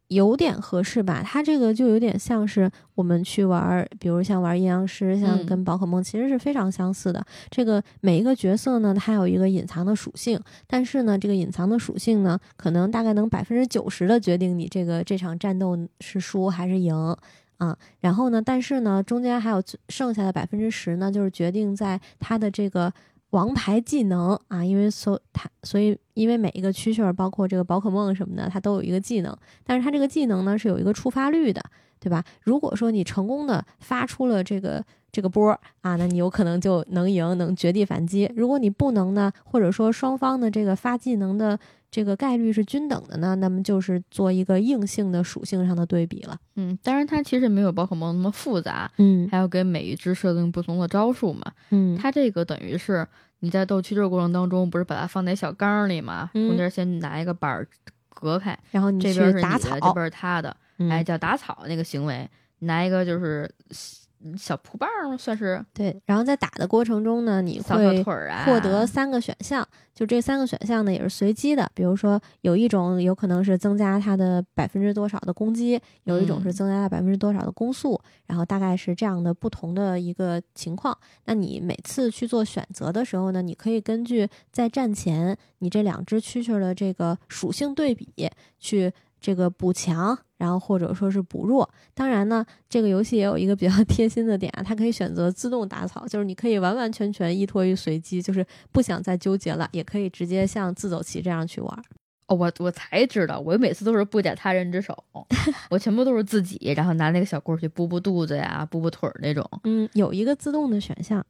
B: 有点合适吧。它这个就有点像是我们去玩儿，比如像玩阴阳师，像
A: 嗯
B: 跟宝可梦其实是非常相似的。这个每一个角色呢，它有一个隐藏的属性，但是呢，这个隐藏的属性呢，可能大概能百分之九十的决定你这个这场战斗是输还是赢。啊，然后呢？但是呢，中间还有剩下的百分之十呢，就是决定在它的这个王牌技能啊，因为所它所以因为每一个蛐蛐儿，包括这个宝可梦什么的，它都有一个技能，但是它这个技能呢是有一个触发率的，对吧？如果说你成功的发出了这个这个波儿啊，那你有可能就能赢，能绝地反击。如果你不能呢，或者说双方的这个发技能的这个概率是均等的呢，那么就是做一个硬性的属性上的对比了。
A: 嗯，当然它其实没有宝可梦那么复杂，
B: 嗯
A: 还要给每一只设定不同的招数嘛。
B: 嗯
A: 它这个等于是你在斗蛐蛐过程当中，不是把它放在小缸儿里嘛，
B: 嗯
A: 中间先拿一个板儿隔开，
B: 然后你
A: 这边是
B: 打
A: 你的，这
B: 草，
A: 边是它的，
B: 嗯
A: 哎，叫打草那个行为，拿一个就是小蒲棒算是
B: 对，然后在打的过程中呢，你
A: 扫
B: 会获得三个选项，就这三个选项呢也是随机的。比如说，有一种有可能是增加它的百分之多少的攻击，有一种是
A: 嗯
B: 增加它百分之多少的攻速，然后大概是这样的不同的一个情况。那你每次去做选择的时候呢，你可以根据在战前你这两只蛐蛐儿的这个属性对比去这个补强，然后或者说是补弱。当然呢，这个游戏也有一个比较 *laughs* 贴心的点啊，它可以选择自动打草，就是你可以完完全全依托于随机，就是不想再纠结了，也可以直接像自走棋这样去玩。
A: 哦，我我才知道，我每次都是不假他人之手，*laughs* 我全部都是自己，然后拿那个小棍儿去补补肚子呀，补补腿儿那种。
B: 嗯，有一个自动的选项。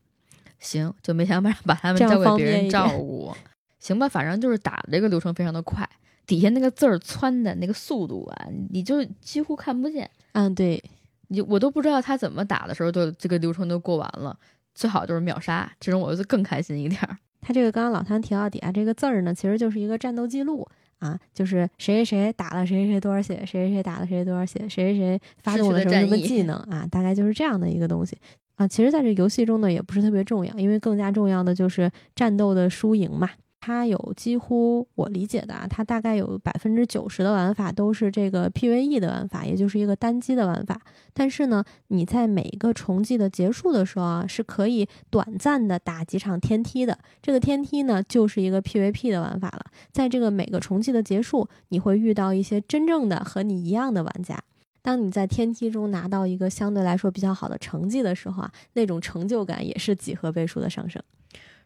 A: 行，就没想把把他们交给别人照顾。*laughs* 行吧，反正就是打这个流程非常的快，底下那个字儿窜的那个速度啊，你就几乎看不见，
B: 嗯，对，
A: 你我都不知道他怎么打的时候，就这个流程都过完了。最好就是秒杀，这种我就更开心一点儿。
B: 它这个刚刚老谭提到底下这个字儿呢，其实就是一个战斗记录啊，就是谁谁谁打了谁谁谁多少血，谁谁谁打了谁谁多少血，谁谁谁发动了什么什么技能啊，大概就是这样的一个东西啊。其实，在这游戏中呢，也不是特别重要，因为更加重要的就是战斗的输赢嘛。它有几乎我理解的啊，它大概有百分之九十的玩法都是这个 PVE 的玩法，也就是一个单机的玩法。但是呢，你在每一个重季的结束的时候啊，是可以短暂的打几场天梯的。这个天梯呢，就是一个 PVP 的玩法了。在这个每个重季的结束，你会遇到一些真正的和你一样的玩家。当你在天梯中拿到一个相对来说比较好的成绩的时候啊，那种成就感也是几何倍数的上升。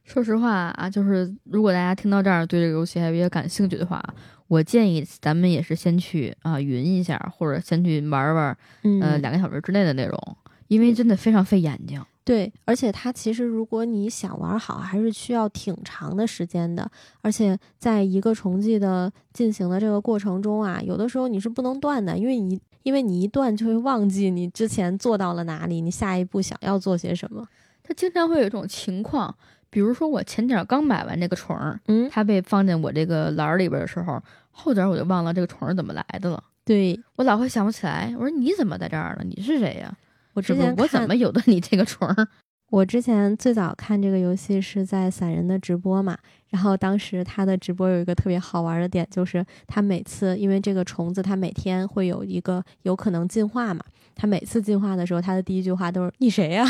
A: 说实话啊，就是如果大家听到这儿对这个游戏还比较感兴趣的话，我建议咱们也是先去啊云一下，或者先去玩玩，
B: 嗯
A: 呃，两个小时之内的内容，因为真的非常费眼睛。
B: 对，而且它其实如果你想玩好，还是需要挺长的时间的。而且在一个重计的进行的这个过程中啊，有的时候你是不能断的，因为你因为你一断就会忘记你之前做到了哪里，你下一步想要做些什么。
A: 它经常会有一种情况，比如说我前脚刚买完这个虫儿，
B: 嗯，
A: 它被放进我这个篮儿里边的时候，后脚我就忘了这个虫儿怎么来的了。
B: 对
A: 我老会想不起来，我说你怎么在这儿了？你是谁呀？
B: 我之前
A: 我怎么有的你这个虫儿？*laughs*
B: 我之前最早看这个游戏是在散人的直播嘛，然后当时他的直播有一个特别好玩的点，就是他每次因为这个虫子，它每天会有一个有可能进化嘛，他每次进化的时候，他的第一句话都是“你谁呀、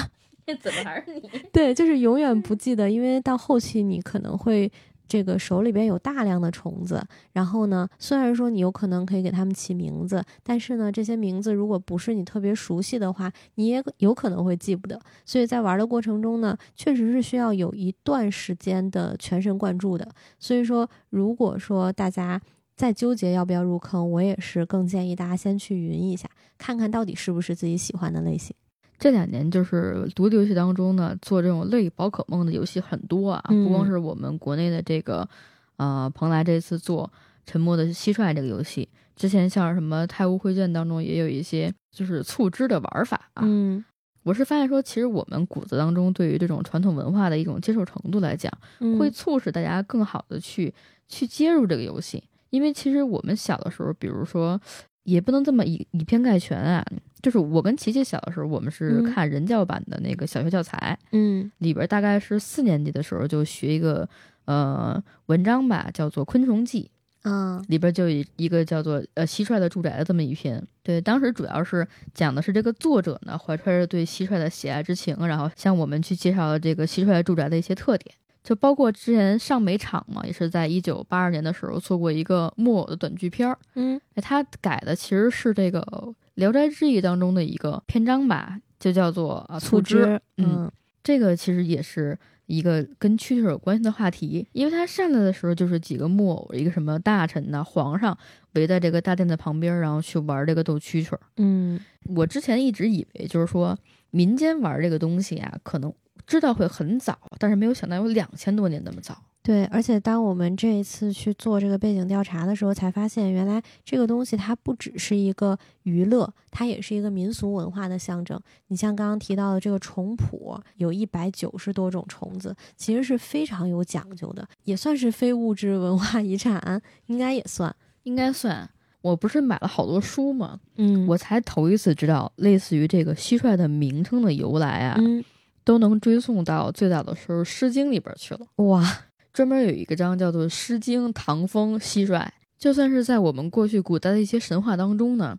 A: 怎么还是你？*laughs*
B: 对，就是永远不记得，因为到后期你可能会这个手里边有大量的虫子，然后呢，虽然说你有可能可以给它们起名字，但是呢，这些名字如果不是你特别熟悉的话，你也有可能会记不得。所以在玩的过程中呢，确实是需要有一段时间的全神贯注的。所以说，如果说大家在纠结要不要入坑，我也是更建议大家先去云一下，看看到底是不是自己喜欢的类型。
A: 这两年就是独立游戏当中呢，做这种类宝可梦的游戏很多啊，不光是我们国内的这个，呃，蓬莱这次做沉默的蟋蟀这个游戏，之前像什么太乌绘卷当中也有一些就是促织的玩法啊。
B: 嗯，
A: 我是发现说，其实我们骨子当中对于这种传统文化的一种接受程度来讲，会促使大家更好的去去接入这个游戏，因为其实我们小的时候，比如说。也不能这么以以偏概全啊！就是我跟琪琪小的时候，我们是看人教版的那个小学教材，
B: 嗯，
A: 里边大概是四年级的时候就学一个呃文章吧，叫做《昆虫记》
B: 嗯，
A: 里边就有一个叫做呃蟋蟀的住宅的这么一篇。对，当时主要是讲的是这个作者呢怀揣着对蟋蟀的喜爱之情，然后向我们去介绍了这个蟋蟀住宅的一些特点。就包括之前上美场嘛，也是在一九八二年的时候做过一个木偶的短剧片儿。
B: 嗯，
A: 哎，他改的其实是这个《聊斋志异》当中的一个篇章吧，就叫做啊
B: 醋
A: 汁。
B: 嗯，
A: 这个其实也是一个跟蛐蛐有关系的话题，因为他上来的时候就是几个木偶，一个什么大臣呐、皇上围在这个大殿的旁边，然后去玩这个斗蛐蛐。
B: 嗯，
A: 我之前一直以为就是说民间玩这个东西啊，可能。知道会很早，但是没有想到有两千多年那么早。
B: 对，而且当我们这一次去做这个背景调查的时候，才发现原来这个东西它不只是一个娱乐，它也是一个民俗文化的象征。你像刚刚提到的这个虫谱，有一百九十多种虫子，其实是非常有讲究的，也算是非物质文化遗产，应该也算，
A: 应该算。我不是买了好多书吗？
B: 嗯，
A: 我才头一次知道，类似于这个蟋蟀的名称的由来啊。
B: 嗯。
A: 都能追溯到最早的时候，《诗经》里边去了。
B: 哇，
A: 专门有一个章叫做《诗经·唐风·蟋蟀》。就算是在我们过去古代的一些神话当中呢，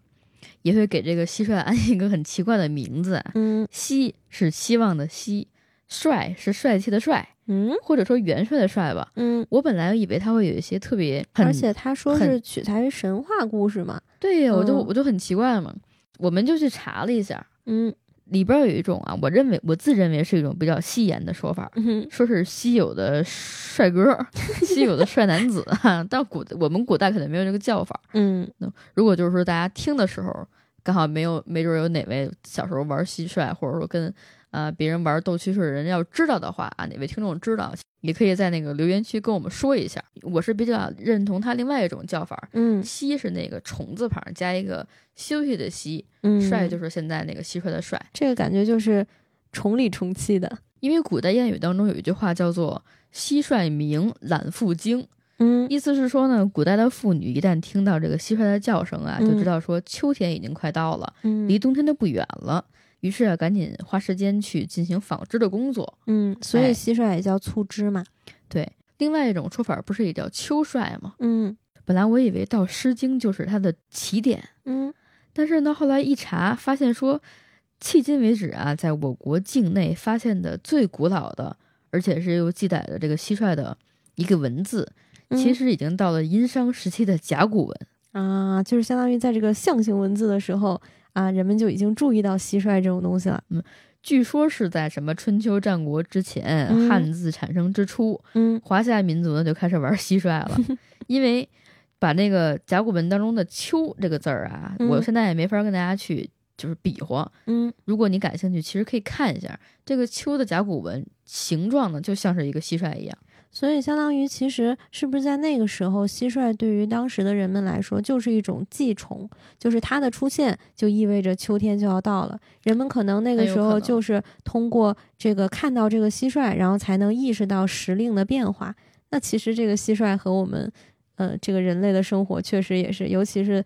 A: 也会给这个蟋蟀安一个很奇怪的名字。
B: 嗯，
A: 蟋是希望的蟋，帅是帅气的帅。
B: 嗯，
A: 或者说元帅的帅吧。
B: 嗯，
A: 我本来以为他会有一些特别，而
B: 且他说是取材于神话故事嘛。
A: 对呀，我就我就很奇怪嘛。我们就去查了一下。
B: 嗯。
A: 里边有一种啊，我认为我自认为是一种比较戏言的说法，说是稀有的帅哥，*laughs* 稀有的帅男子哈。但古我们古代可能没有这个叫法。
B: 嗯，
A: 如果就是说大家听的时候，刚好没有，没准有哪位小时候玩蟋蟀，或者说跟。啊，别人玩斗蛐蛐的人要知道的话啊，哪位听众知道，也可以在那个留言区跟我们说一下。我是比较认同他另外一种叫法，
B: 嗯，
A: 蟋是那个虫字旁加一个休息的息，
B: 嗯，
A: 帅就是现在那个蟋蟀的帅，
B: 这个感觉就是虫里虫气的。
A: 因为古代谚语当中有一句话叫做“蟋蟀鸣，懒妇惊”，
B: 嗯，
A: 意思是说呢，古代的妇女一旦听到这个蟋蟀的叫声啊，就知道说秋天已经快到了，
B: 嗯，
A: 离冬天就不远了。于是啊赶紧花时间去进行纺织的工作。
B: 嗯，所以蟋蟀也叫促织嘛。
A: 对，另外一种说法不是也叫秋帅吗？
B: 嗯，
A: 本来我以为到《诗经》就是它的起点。
B: 嗯，
A: 但是呢，后来一查，发现说，迄今为止啊，在我国境内发现的最古老的，而且是又记载的这个蟋蟀的一个文字，其实已经到了殷商时期的甲骨文
B: 啊，就是相当于在这个象形文字的时候。啊，人们就已经注意到蟋蟀这种东西了。
A: 嗯，据说是在什么春秋战国之前，汉字产生之初，
B: 嗯，
A: 华夏民族呢就开始玩蟋蟀了。*laughs* 因为把那个甲骨文当中的“秋”这个字儿啊，我现在也没法跟大家去就是比划。
B: 嗯，
A: 如果你感兴趣，其实可以看一下这个“秋”的甲骨文形状呢，就像是一个蟋蟀一样。
B: 所以，相当于其实是不是在那个时候，蟋蟀对于当时的人们来说就是一种寄虫，就是它的出现就意味着秋天就要到了。人们可能那个时候就是通过这个看到这个蟋蟀，然后才能意识到时令的变化。那其实这个蟋蟀和我们，呃，这个人类的生活确实也是，尤其是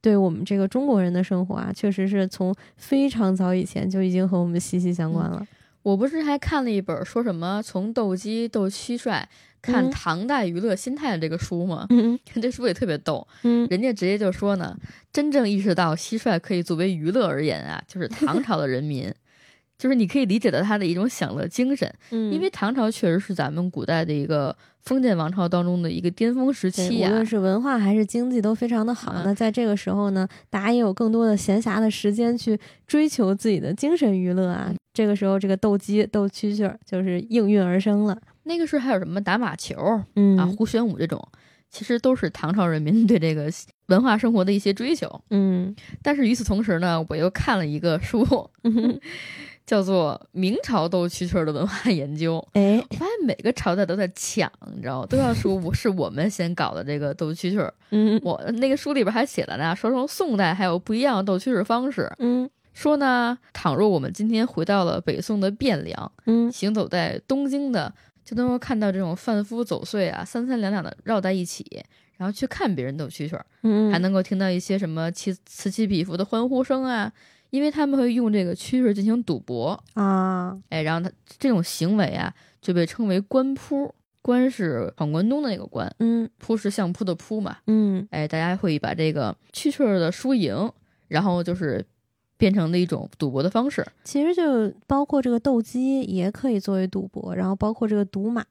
B: 对我们这个中国人的生活啊，确实是从非常早以前就已经和我们息息相关了。
A: 我不是还看了一本说什么从斗鸡斗蟋蟀看唐代娱乐心态的这个书吗？
B: 嗯，*laughs*
A: 这书也特别逗。
B: 嗯，
A: 人家直接就说呢，真正意识到蟋蟀可以作为娱乐而言啊，就是唐朝的人民。就是你可以理解到他的一种享乐精神。
B: 嗯，
A: 因为唐朝确实是咱们古代的一个封建王朝当中的一个巅峰时期
B: 无
A: 啊。
B: 论是文化还是经济都非常的好。
A: 嗯
B: 那在这个时候呢，大家也有更多的闲暇的时间去追求自己的精神娱乐啊。这个时候，这个斗鸡、斗蛐蛐儿就是应运而生了。
A: 那个时候还有什么打马球
B: 嗯
A: 啊、胡旋舞这种，其实都是唐朝人民对这个文化生活的一些追求。
B: 嗯
A: 但是与此同时呢，我又看了一个书，*laughs* 叫做《明朝斗蛐蛐儿的文化研究》。
B: 哎，
A: 我发现每个朝代都在抢，你知道吗？都要说我是我们先搞的这个斗蛐蛐儿。
B: 嗯
A: 我那个书里边还写了呢，说从宋代还有不一样的斗蛐儿方式。
B: 嗯
A: 说呢，倘若我们今天回到了北宋的汴梁，
B: 嗯
A: 行走在东京的，就能够看到这种贩夫走卒啊，三三两两的绕在一起，然后去看别人斗蛐蛐儿，
B: 嗯，
A: 还能够听到一些什么此此起彼伏的欢呼声啊，因为他们会用这个趋势进行赌博，
B: 啊，
A: 哎，然后他这种行为啊，就被称为官扑。官是闯关东的那个官，
B: 嗯
A: 扑是相扑的扑嘛，
B: 嗯
A: 哎，大家会把这个蛐蛐儿的输赢，然后就是变成的一种赌博的方式。
B: 其实就包括这个斗鸡也可以作为赌博，然后包括这个赌马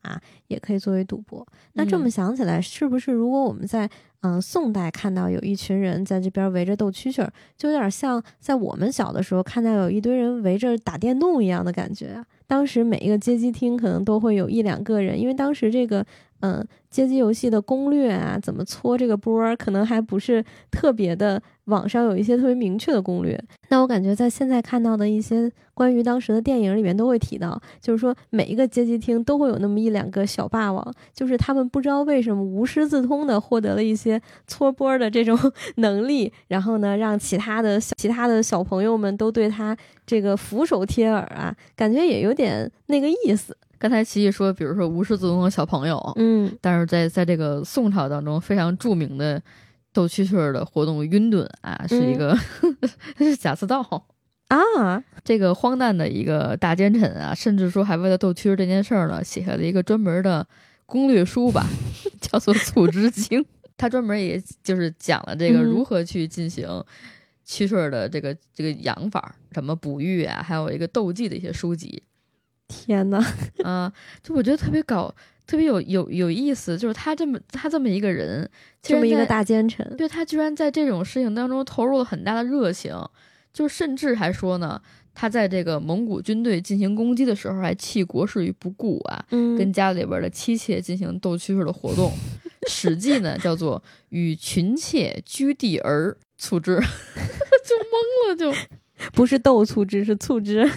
B: 也可以作为赌博。那这么
A: 嗯
B: 想起来，是不是如果我们在嗯、呃宋代看到有一群人在这边围着斗蛐蛐儿，就有点像在我们小的时候看到有一堆人围着打电动一样的感觉啊？当时每一个街机厅可能都会有一两个人，因为当时这个嗯、街机游戏的攻略啊，怎么搓这个波儿，可能还不是特别的，网上有一些特别明确的攻略。那我感觉在现在看到的一些关于当时的电影里面都会提到，就是说每一个街机厅都会有那么一两个小霸王，就是他们不知道为什么无师自通的获得了一些搓波的这种 *laughs* 能力，然后呢，让其他的小其他的小朋友们都对他这个俯首帖耳啊，感觉也有点那个意思。
A: 刚才琪琪说，比如说无师自通的小朋友，
B: 嗯
A: 但是在在这个宋朝当中非常著名的斗蛐蛐儿的活动晕沌啊，是一个、是贾似道
B: 啊，
A: 这个荒诞的一个大奸臣啊，甚至说还为了斗蛐儿这件事儿呢，写下了一个专门的攻略书吧，*laughs* 叫做《促织经》。他专门也就是讲了这个
B: 嗯
A: 如何去进行蛐蛐儿的这个这个养法，什么哺育啊，还有一个斗技的一些书籍。
B: 天哪！
A: 啊，*laughs* 就我觉得特别搞，特别有有有意思，就是他这么他这么一个人，
B: 这么一个大奸臣，
A: 对他居然在这种事情当中投入了很大的热情，就甚至还说呢，他在这个蒙古军队进行攻击的时候，还弃国事于不顾啊，
B: 嗯
A: 跟家里边的妻妾进行斗蛐蛐的活动。*laughs*《史记》呢叫做“与群妾居地而促之 *laughs* ”，就懵了，就
B: 不是斗促织，是促织，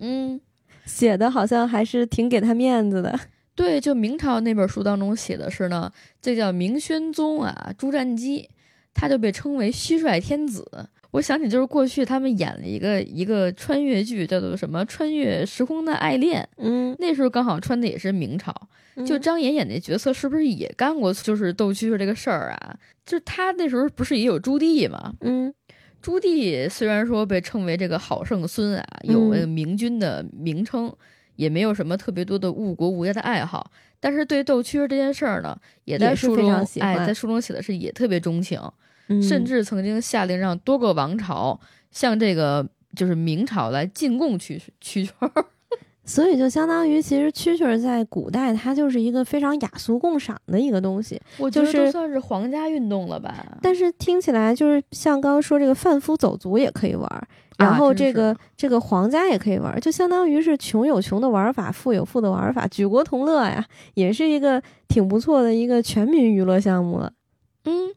A: 嗯。
B: 写的好像还是挺给他面子的。*laughs*
A: 对，就明朝那本书当中写的是呢，这叫明宣宗啊，朱瞻基，他就被称为蟋蟀天子。我想起就是过去他们演了一个一个穿越剧，叫做什么《穿越时空的爱恋》，
B: 嗯，
A: 那时候刚好穿的也是明朝。就张岩演那角色是不是也干过就是斗蛐蛐这个事儿啊？就是他那时候不是也有朱棣嘛？
B: 嗯
A: 朱棣虽然说被称为这个好圣孙啊，有这个明君的名称，也没有什么特别多的误国误家的爱好，但是对斗蛐儿这件事儿呢，也在书中哎，在书中写的是也特别钟情，
B: 嗯
A: 甚至曾经下令让多个王朝向这个就是明朝来进贡蛐蛐蛐儿。
B: 所以就相当于，其实蛐蛐儿在古代它就是一个非常雅俗共赏的一个东西。
A: 我觉得
B: 就是
A: 都算是皇家运动了吧？
B: 但是听起来就是像刚刚说这个贩夫走卒也可以玩儿，然后这个、这个皇家也可以玩儿，就相当于是穷有穷的玩法，富有富的玩法，举国同乐呀，也是一个挺不错的一个全民娱乐项目了。
A: 嗯，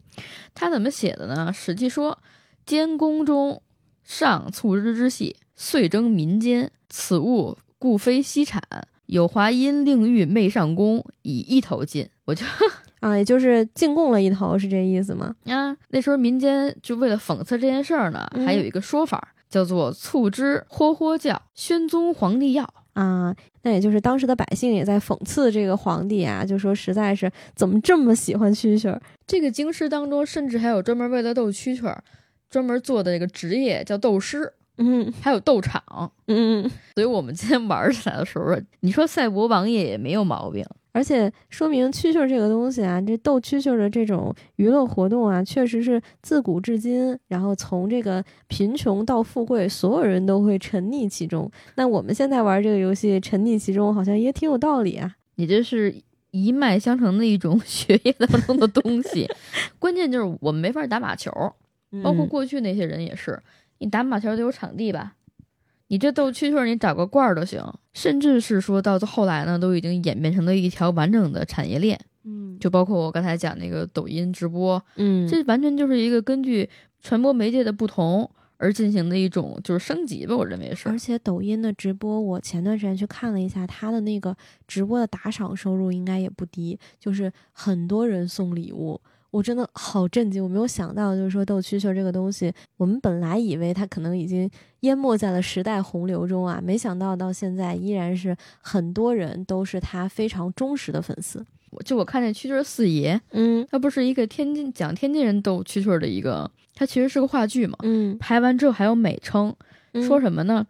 A: 他怎么写的呢？《史记》说：“监宫中上促织之戏，遂征民间，此物故非西产。有华阴令欲媚上宫，以一头进。”我就 *laughs*
B: 啊，也就是进贡了一头，是这意思吗？
A: 啊，那时候民间就为了讽刺这件事儿呢，
B: 嗯
A: 还有一个说法叫做“促织豁豁叫，宣宗皇帝要
B: 啊，那也就是当时的百姓也在讽刺这个皇帝啊，就说实在是怎么这么喜欢蛐蛐儿？”。
A: 这个京师当中，甚至还有专门为了斗蛐蛐儿专门做的这个职业叫斗师，
B: 嗯
A: 还有斗场。
B: 嗯
A: 所以我们今天玩起来的时候，你说赛博王爷也没有毛病，
B: 而且说明蛐蛐这个东西啊，这斗蛐蛐的这种娱乐活动啊，确实是自古至今，然后从这个贫穷到富贵，所有人都会沉溺其中。那我们现在玩这个游戏，沉溺其中，好像也挺有道理啊。
A: 你这是一脉相承的一种血液当中的东西。*laughs* 关键就是我们没法打马球，包括过去那些人也是，你打马球得有场地吧。你这斗蛐蛐，你找个罐儿都行，甚至是说到后来呢，都已经演变成了一条完整的产业链。
B: 嗯，
A: 就包括我刚才讲那个抖音直播，
B: 嗯，
A: 这完全就是一个根据传播媒介的不同而进行的一种就是升级吧，我认为是。
B: 而且抖音的直播，我前段时间去看了一下，它的那个直播的打赏收入应该也不低，就是很多人送礼物。我真的好震惊，我没有想到，就是说斗蛐蛐这个东西，我们本来以为它可能已经淹没在了时代洪流中啊，没想到到现在依然是很多人都是他非常忠实的粉丝。
A: 就我看见蛐蛐四爷，
B: 嗯，
A: 他不是一个天津讲天津人斗蛐蛐的一个，他其实是个话剧嘛，
B: 嗯，
A: 拍完之后还有美称，说什么呢？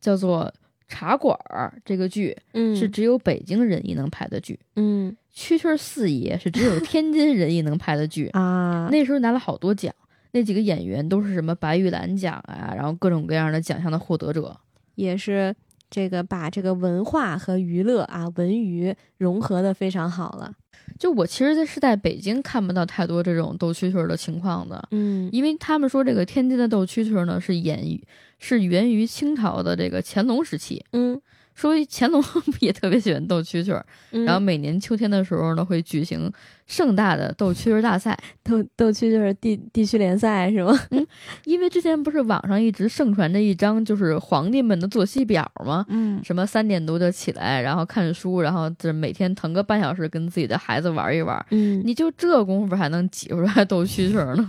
A: 叫做茶馆儿这个剧，
B: 嗯，
A: 是只有北京人艺能拍的剧，
B: 嗯。
A: 蛐蛐四爷是只有天津人艺能拍的剧
B: 啊，
A: 那时候拿了好多奖，那几个演员都是什么白玉兰奖啊，然后各种各样的奖项的获得者，
B: 也是这个把这个文化和娱乐啊文娱融合的非常好了。
A: 就我其实是在北京看不到太多这种斗蛐蛐的情况的，
B: 嗯，
A: 因为他们说这个天津的斗蛐蛐呢是演是源于清朝的这个乾隆时期，
B: 嗯。
A: 说乾隆 *laughs* 也特别喜欢斗蛐蛐儿，然后每年秋天的时候呢，会举行盛大的斗蛐蛐大赛，
B: 斗斗蛐蛐地地区联赛是吗？
A: 嗯，因为之前不是网上一直盛传着一张就是皇帝们的作息表吗？
B: 嗯，
A: 什么三点多就起来，然后看书，然后这每天腾个半小时跟自己的孩子玩一玩。
B: 嗯，
A: 你就这功夫还能挤出来斗蛐蛐呢？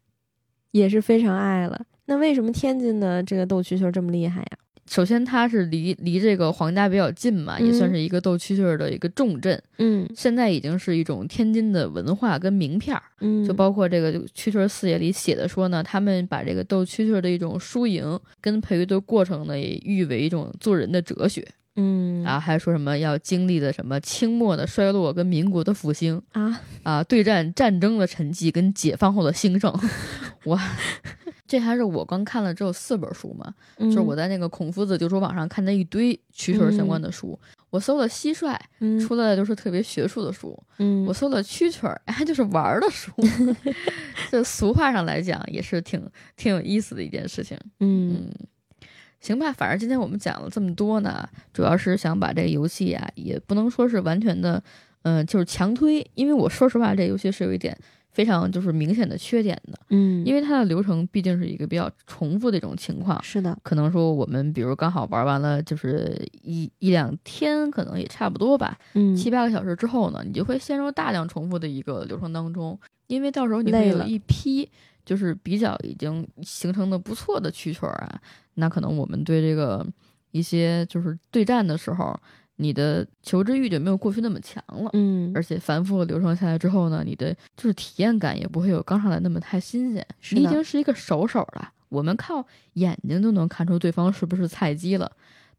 A: *laughs*
B: 也是非常爱了。那为什么天津的这个斗蛐蛐这么厉害呀？
A: 首先，它是离离这个皇家比较近嘛，也算是一个斗蛐蛐的一个重镇。
B: 嗯，
A: 现在已经是一种天津的文化跟名片儿。
B: 嗯，
A: 就包括这个蛐蛐四爷里写的说呢，他们把这个斗蛐蛐的一种输赢跟培育的过程呢，也誉为一种做人的哲学。
B: 嗯，
A: 然后还说什么要经历的什么清末的衰落跟民国的复兴
B: 啊
A: 啊，对战战争的沉寂跟解放后的兴盛。*laughs* 哇！*laughs* 这还是我刚看了只有四本书嘛，就是我在那个孔夫子旧书网上看的一堆蛐蛐相关的书。我搜了蟋蟀，出来的都是特别学术的书。
B: 嗯，
A: 我搜了蛐蛐，哎，就是玩的书。*laughs* 这俗话上来讲，也是挺挺有意思的一件事情。
B: 嗯，
A: 行吧，反正今天我们讲了这么多呢，主要是想把这个游戏啊，也不能说是完全的，嗯，就是强推，因为我说实话，这游戏是有一点。非常就是明显的缺点的，
B: 嗯，
A: 因为它的流程毕竟是一个比较重复的一种情况，
B: 是的，
A: 可能说我们比如刚好玩完了，就是一一两天，可能也差不多吧，
B: 嗯，
A: 七八个小时之后呢，你就会陷入大量重复的一个流程当中，因为到时候你会有一批就是比较已经形成的不错的蛐蛐儿啊，那可能我们对这个一些就是对战的时候。你的求知欲就没有过去那么强了，
B: 嗯，
A: 而且繁复的流程下来之后呢，你的就是体验感也不会有刚上来那么太新鲜。你已经是一个熟手了，我们靠眼睛都能看出对方是不是菜鸡了。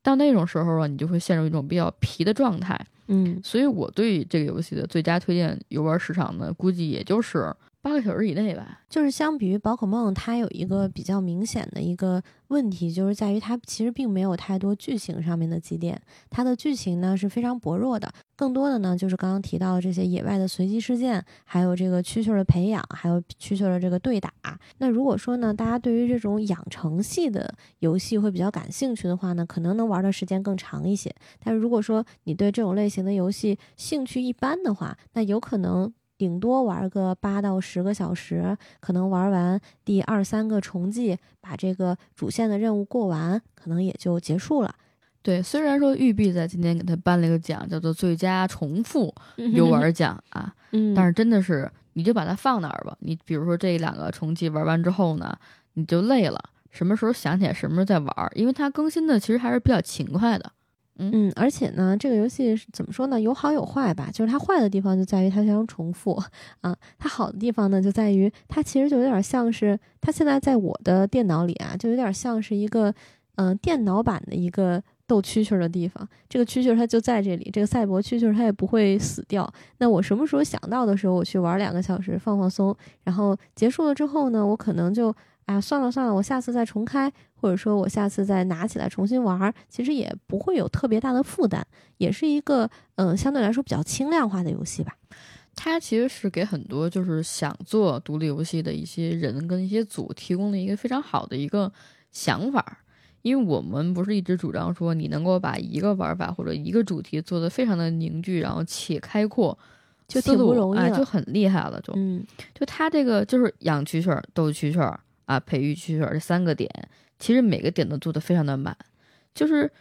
A: 到那种时候啊，你就会陷入一种比较皮的状态，
B: 嗯，
A: 所以我对这个游戏的最佳推荐游玩时长呢，估计也就是。八个小时以内吧，
B: 就是相比于宝可梦，它有一个比较明显的一个问题，就是在于它其实并没有太多剧情上面的积淀，它的剧情呢是非常薄弱的，更多的呢就是刚刚提到的这些野外的随机事件，还有这个蛐蛐的培养，还有蛐蛐的这个对打。那如果说呢，大家对于这种养成系的游戏会比较感兴趣的话呢，可能能玩的时间更长一些。但是如果说你对这种类型的游戏兴趣一般的话，那有可能。顶多玩个八到十个小时，可能玩完第二三个重祭，把这个主线的任务过完，可能也就结束了。
A: 对，虽然说育碧在今天给他颁了一个奖，叫做最佳重复游 *laughs* 玩奖啊，
B: 嗯，
A: 但是真的是，你就把它放那儿吧。你比如说这两个重启玩完之后呢，你就累了，什么时候想起来什么时候再玩，因为它更新的其实还是比较勤快的。
B: 嗯，而且呢，这个游戏怎么说呢？有好有坏吧。就是它坏的地方就在于它非常重复啊，它好的地方呢就在于它其实就有点像是它现在在我的电脑里啊，就有点像是一个嗯电脑版的一个。斗蛐蛐的地方。这个蛐蛐它就在这里，这个赛博蛐蛐它也不会死掉。那我什么时候想到的时候，我去玩两个小时放放松，然后结束了之后呢，我可能就啊算了算了，我下次再重开，或者说我下次再拿起来重新玩，其实也不会有特别大的负担，也是一个嗯相对来说比较轻量化的游戏吧。
A: 它其实是给很多就是想做独立游戏的一些人跟一些组提供了一个非常好的一个想法，因为我们不是一直主张说你能够把一个玩法或者一个主题做得非常的凝聚，然后且开阔，
B: 就挺不容易
A: 啊，就很厉害了，就
B: 嗯，
A: 就它这个就是养蛐蛐儿、斗蛐蛐儿啊、培育蛐蛐儿这三个点，其实每个点都做得非常的满，就是。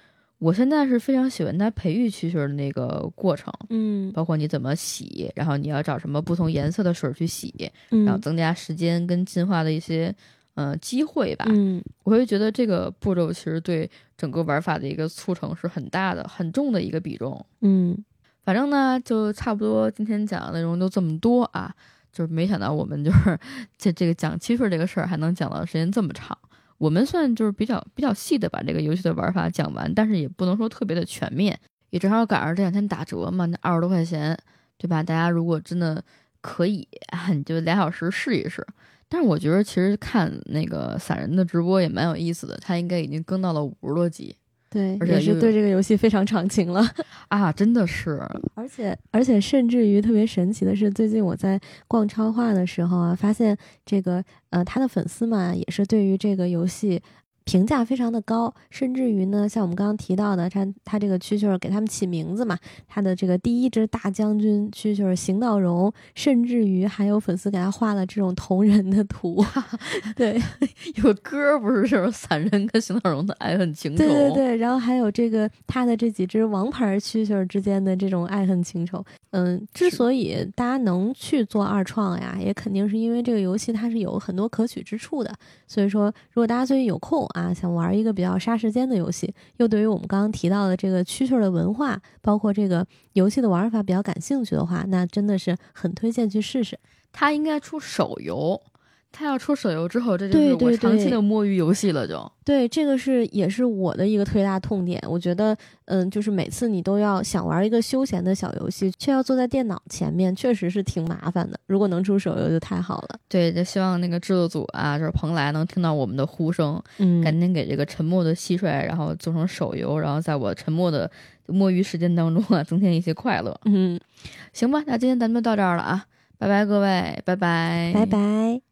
A: 我现在是非常喜欢它培育蛐蛐的那个过程，
B: 嗯，
A: 包括你怎么洗，然后你要找什么不同颜色的水去洗，然后增加时间跟进化的一些呃机会吧。
B: 嗯，
A: 我会觉得这个步骤其实对整个玩法的一个促成是很大的、很重的一个比重。
B: 嗯，
A: 反正呢，就差不多今天讲的内容就这么多啊，就是没想到我们就是 *laughs* 这这个讲蛐蛐这个事儿还能讲到时间这么长。我们算就是比较比较细的把这个游戏的玩法讲完，但是也不能说特别的全面，也正好赶上这两天打折嘛，那二十多块钱，对吧？大家如果真的可以，*laughs* 你就俩小时试一试。但是我觉得其实看那个散人的直播也蛮有意思的，他应该已经更到了五十多集。
B: 对，
A: 而且
B: 是对这个游戏非常长情了 *laughs*
A: 啊！真的是，
B: 而且而且甚至于特别神奇的是，最近我在逛超话的时候啊，发现这个呃，他的粉丝们也是对于这个游戏。评价非常的高，甚至于呢，像我们刚刚提到的，他他这个蛐蛐儿给他们起名字嘛，他的这个第一只大将军蛐蛐儿邢道荣，甚至于还有粉丝给他画了这种同人的图。*laughs* *laughs* 对，*laughs*
A: 有歌不是就是散人跟邢道荣的爱恨情仇。
B: 对对对，然后还有这个他的这几只王牌蛐蛐儿之间的这种爱恨情仇。嗯，之所以大家能去做二创呀，也肯定是因为这个游戏它是有很多可取之处的。所以说，如果大家最近有空啊。啊，想玩一个比较杀时间的游戏，又对于我们刚刚提到的这个蛐蛐的文化，包括这个游戏的玩法比较感兴趣的话，那真的是很推荐去试试。
A: 它应该出手游。他要出手游之后，这就是我长期的摸鱼游戏了。就
B: 对，这个是也是我的一个特别大痛点。我觉得，嗯，就是每次你都要想玩一个休闲的小游戏，却要坐在电脑前面，确实是挺麻烦的。如果能出手游就太好了。
A: 对，就希望那个制作组啊，就是蓬莱能听到我们的呼声，
B: 嗯，
A: 赶紧给这个沉默的蟋蟀，然后做成手游，然后在我沉默的摸鱼时间当中啊，增添一些快乐。
B: 嗯，
A: 行吧，那今天咱们就到这儿了啊，拜拜各位，拜拜，
B: 拜拜。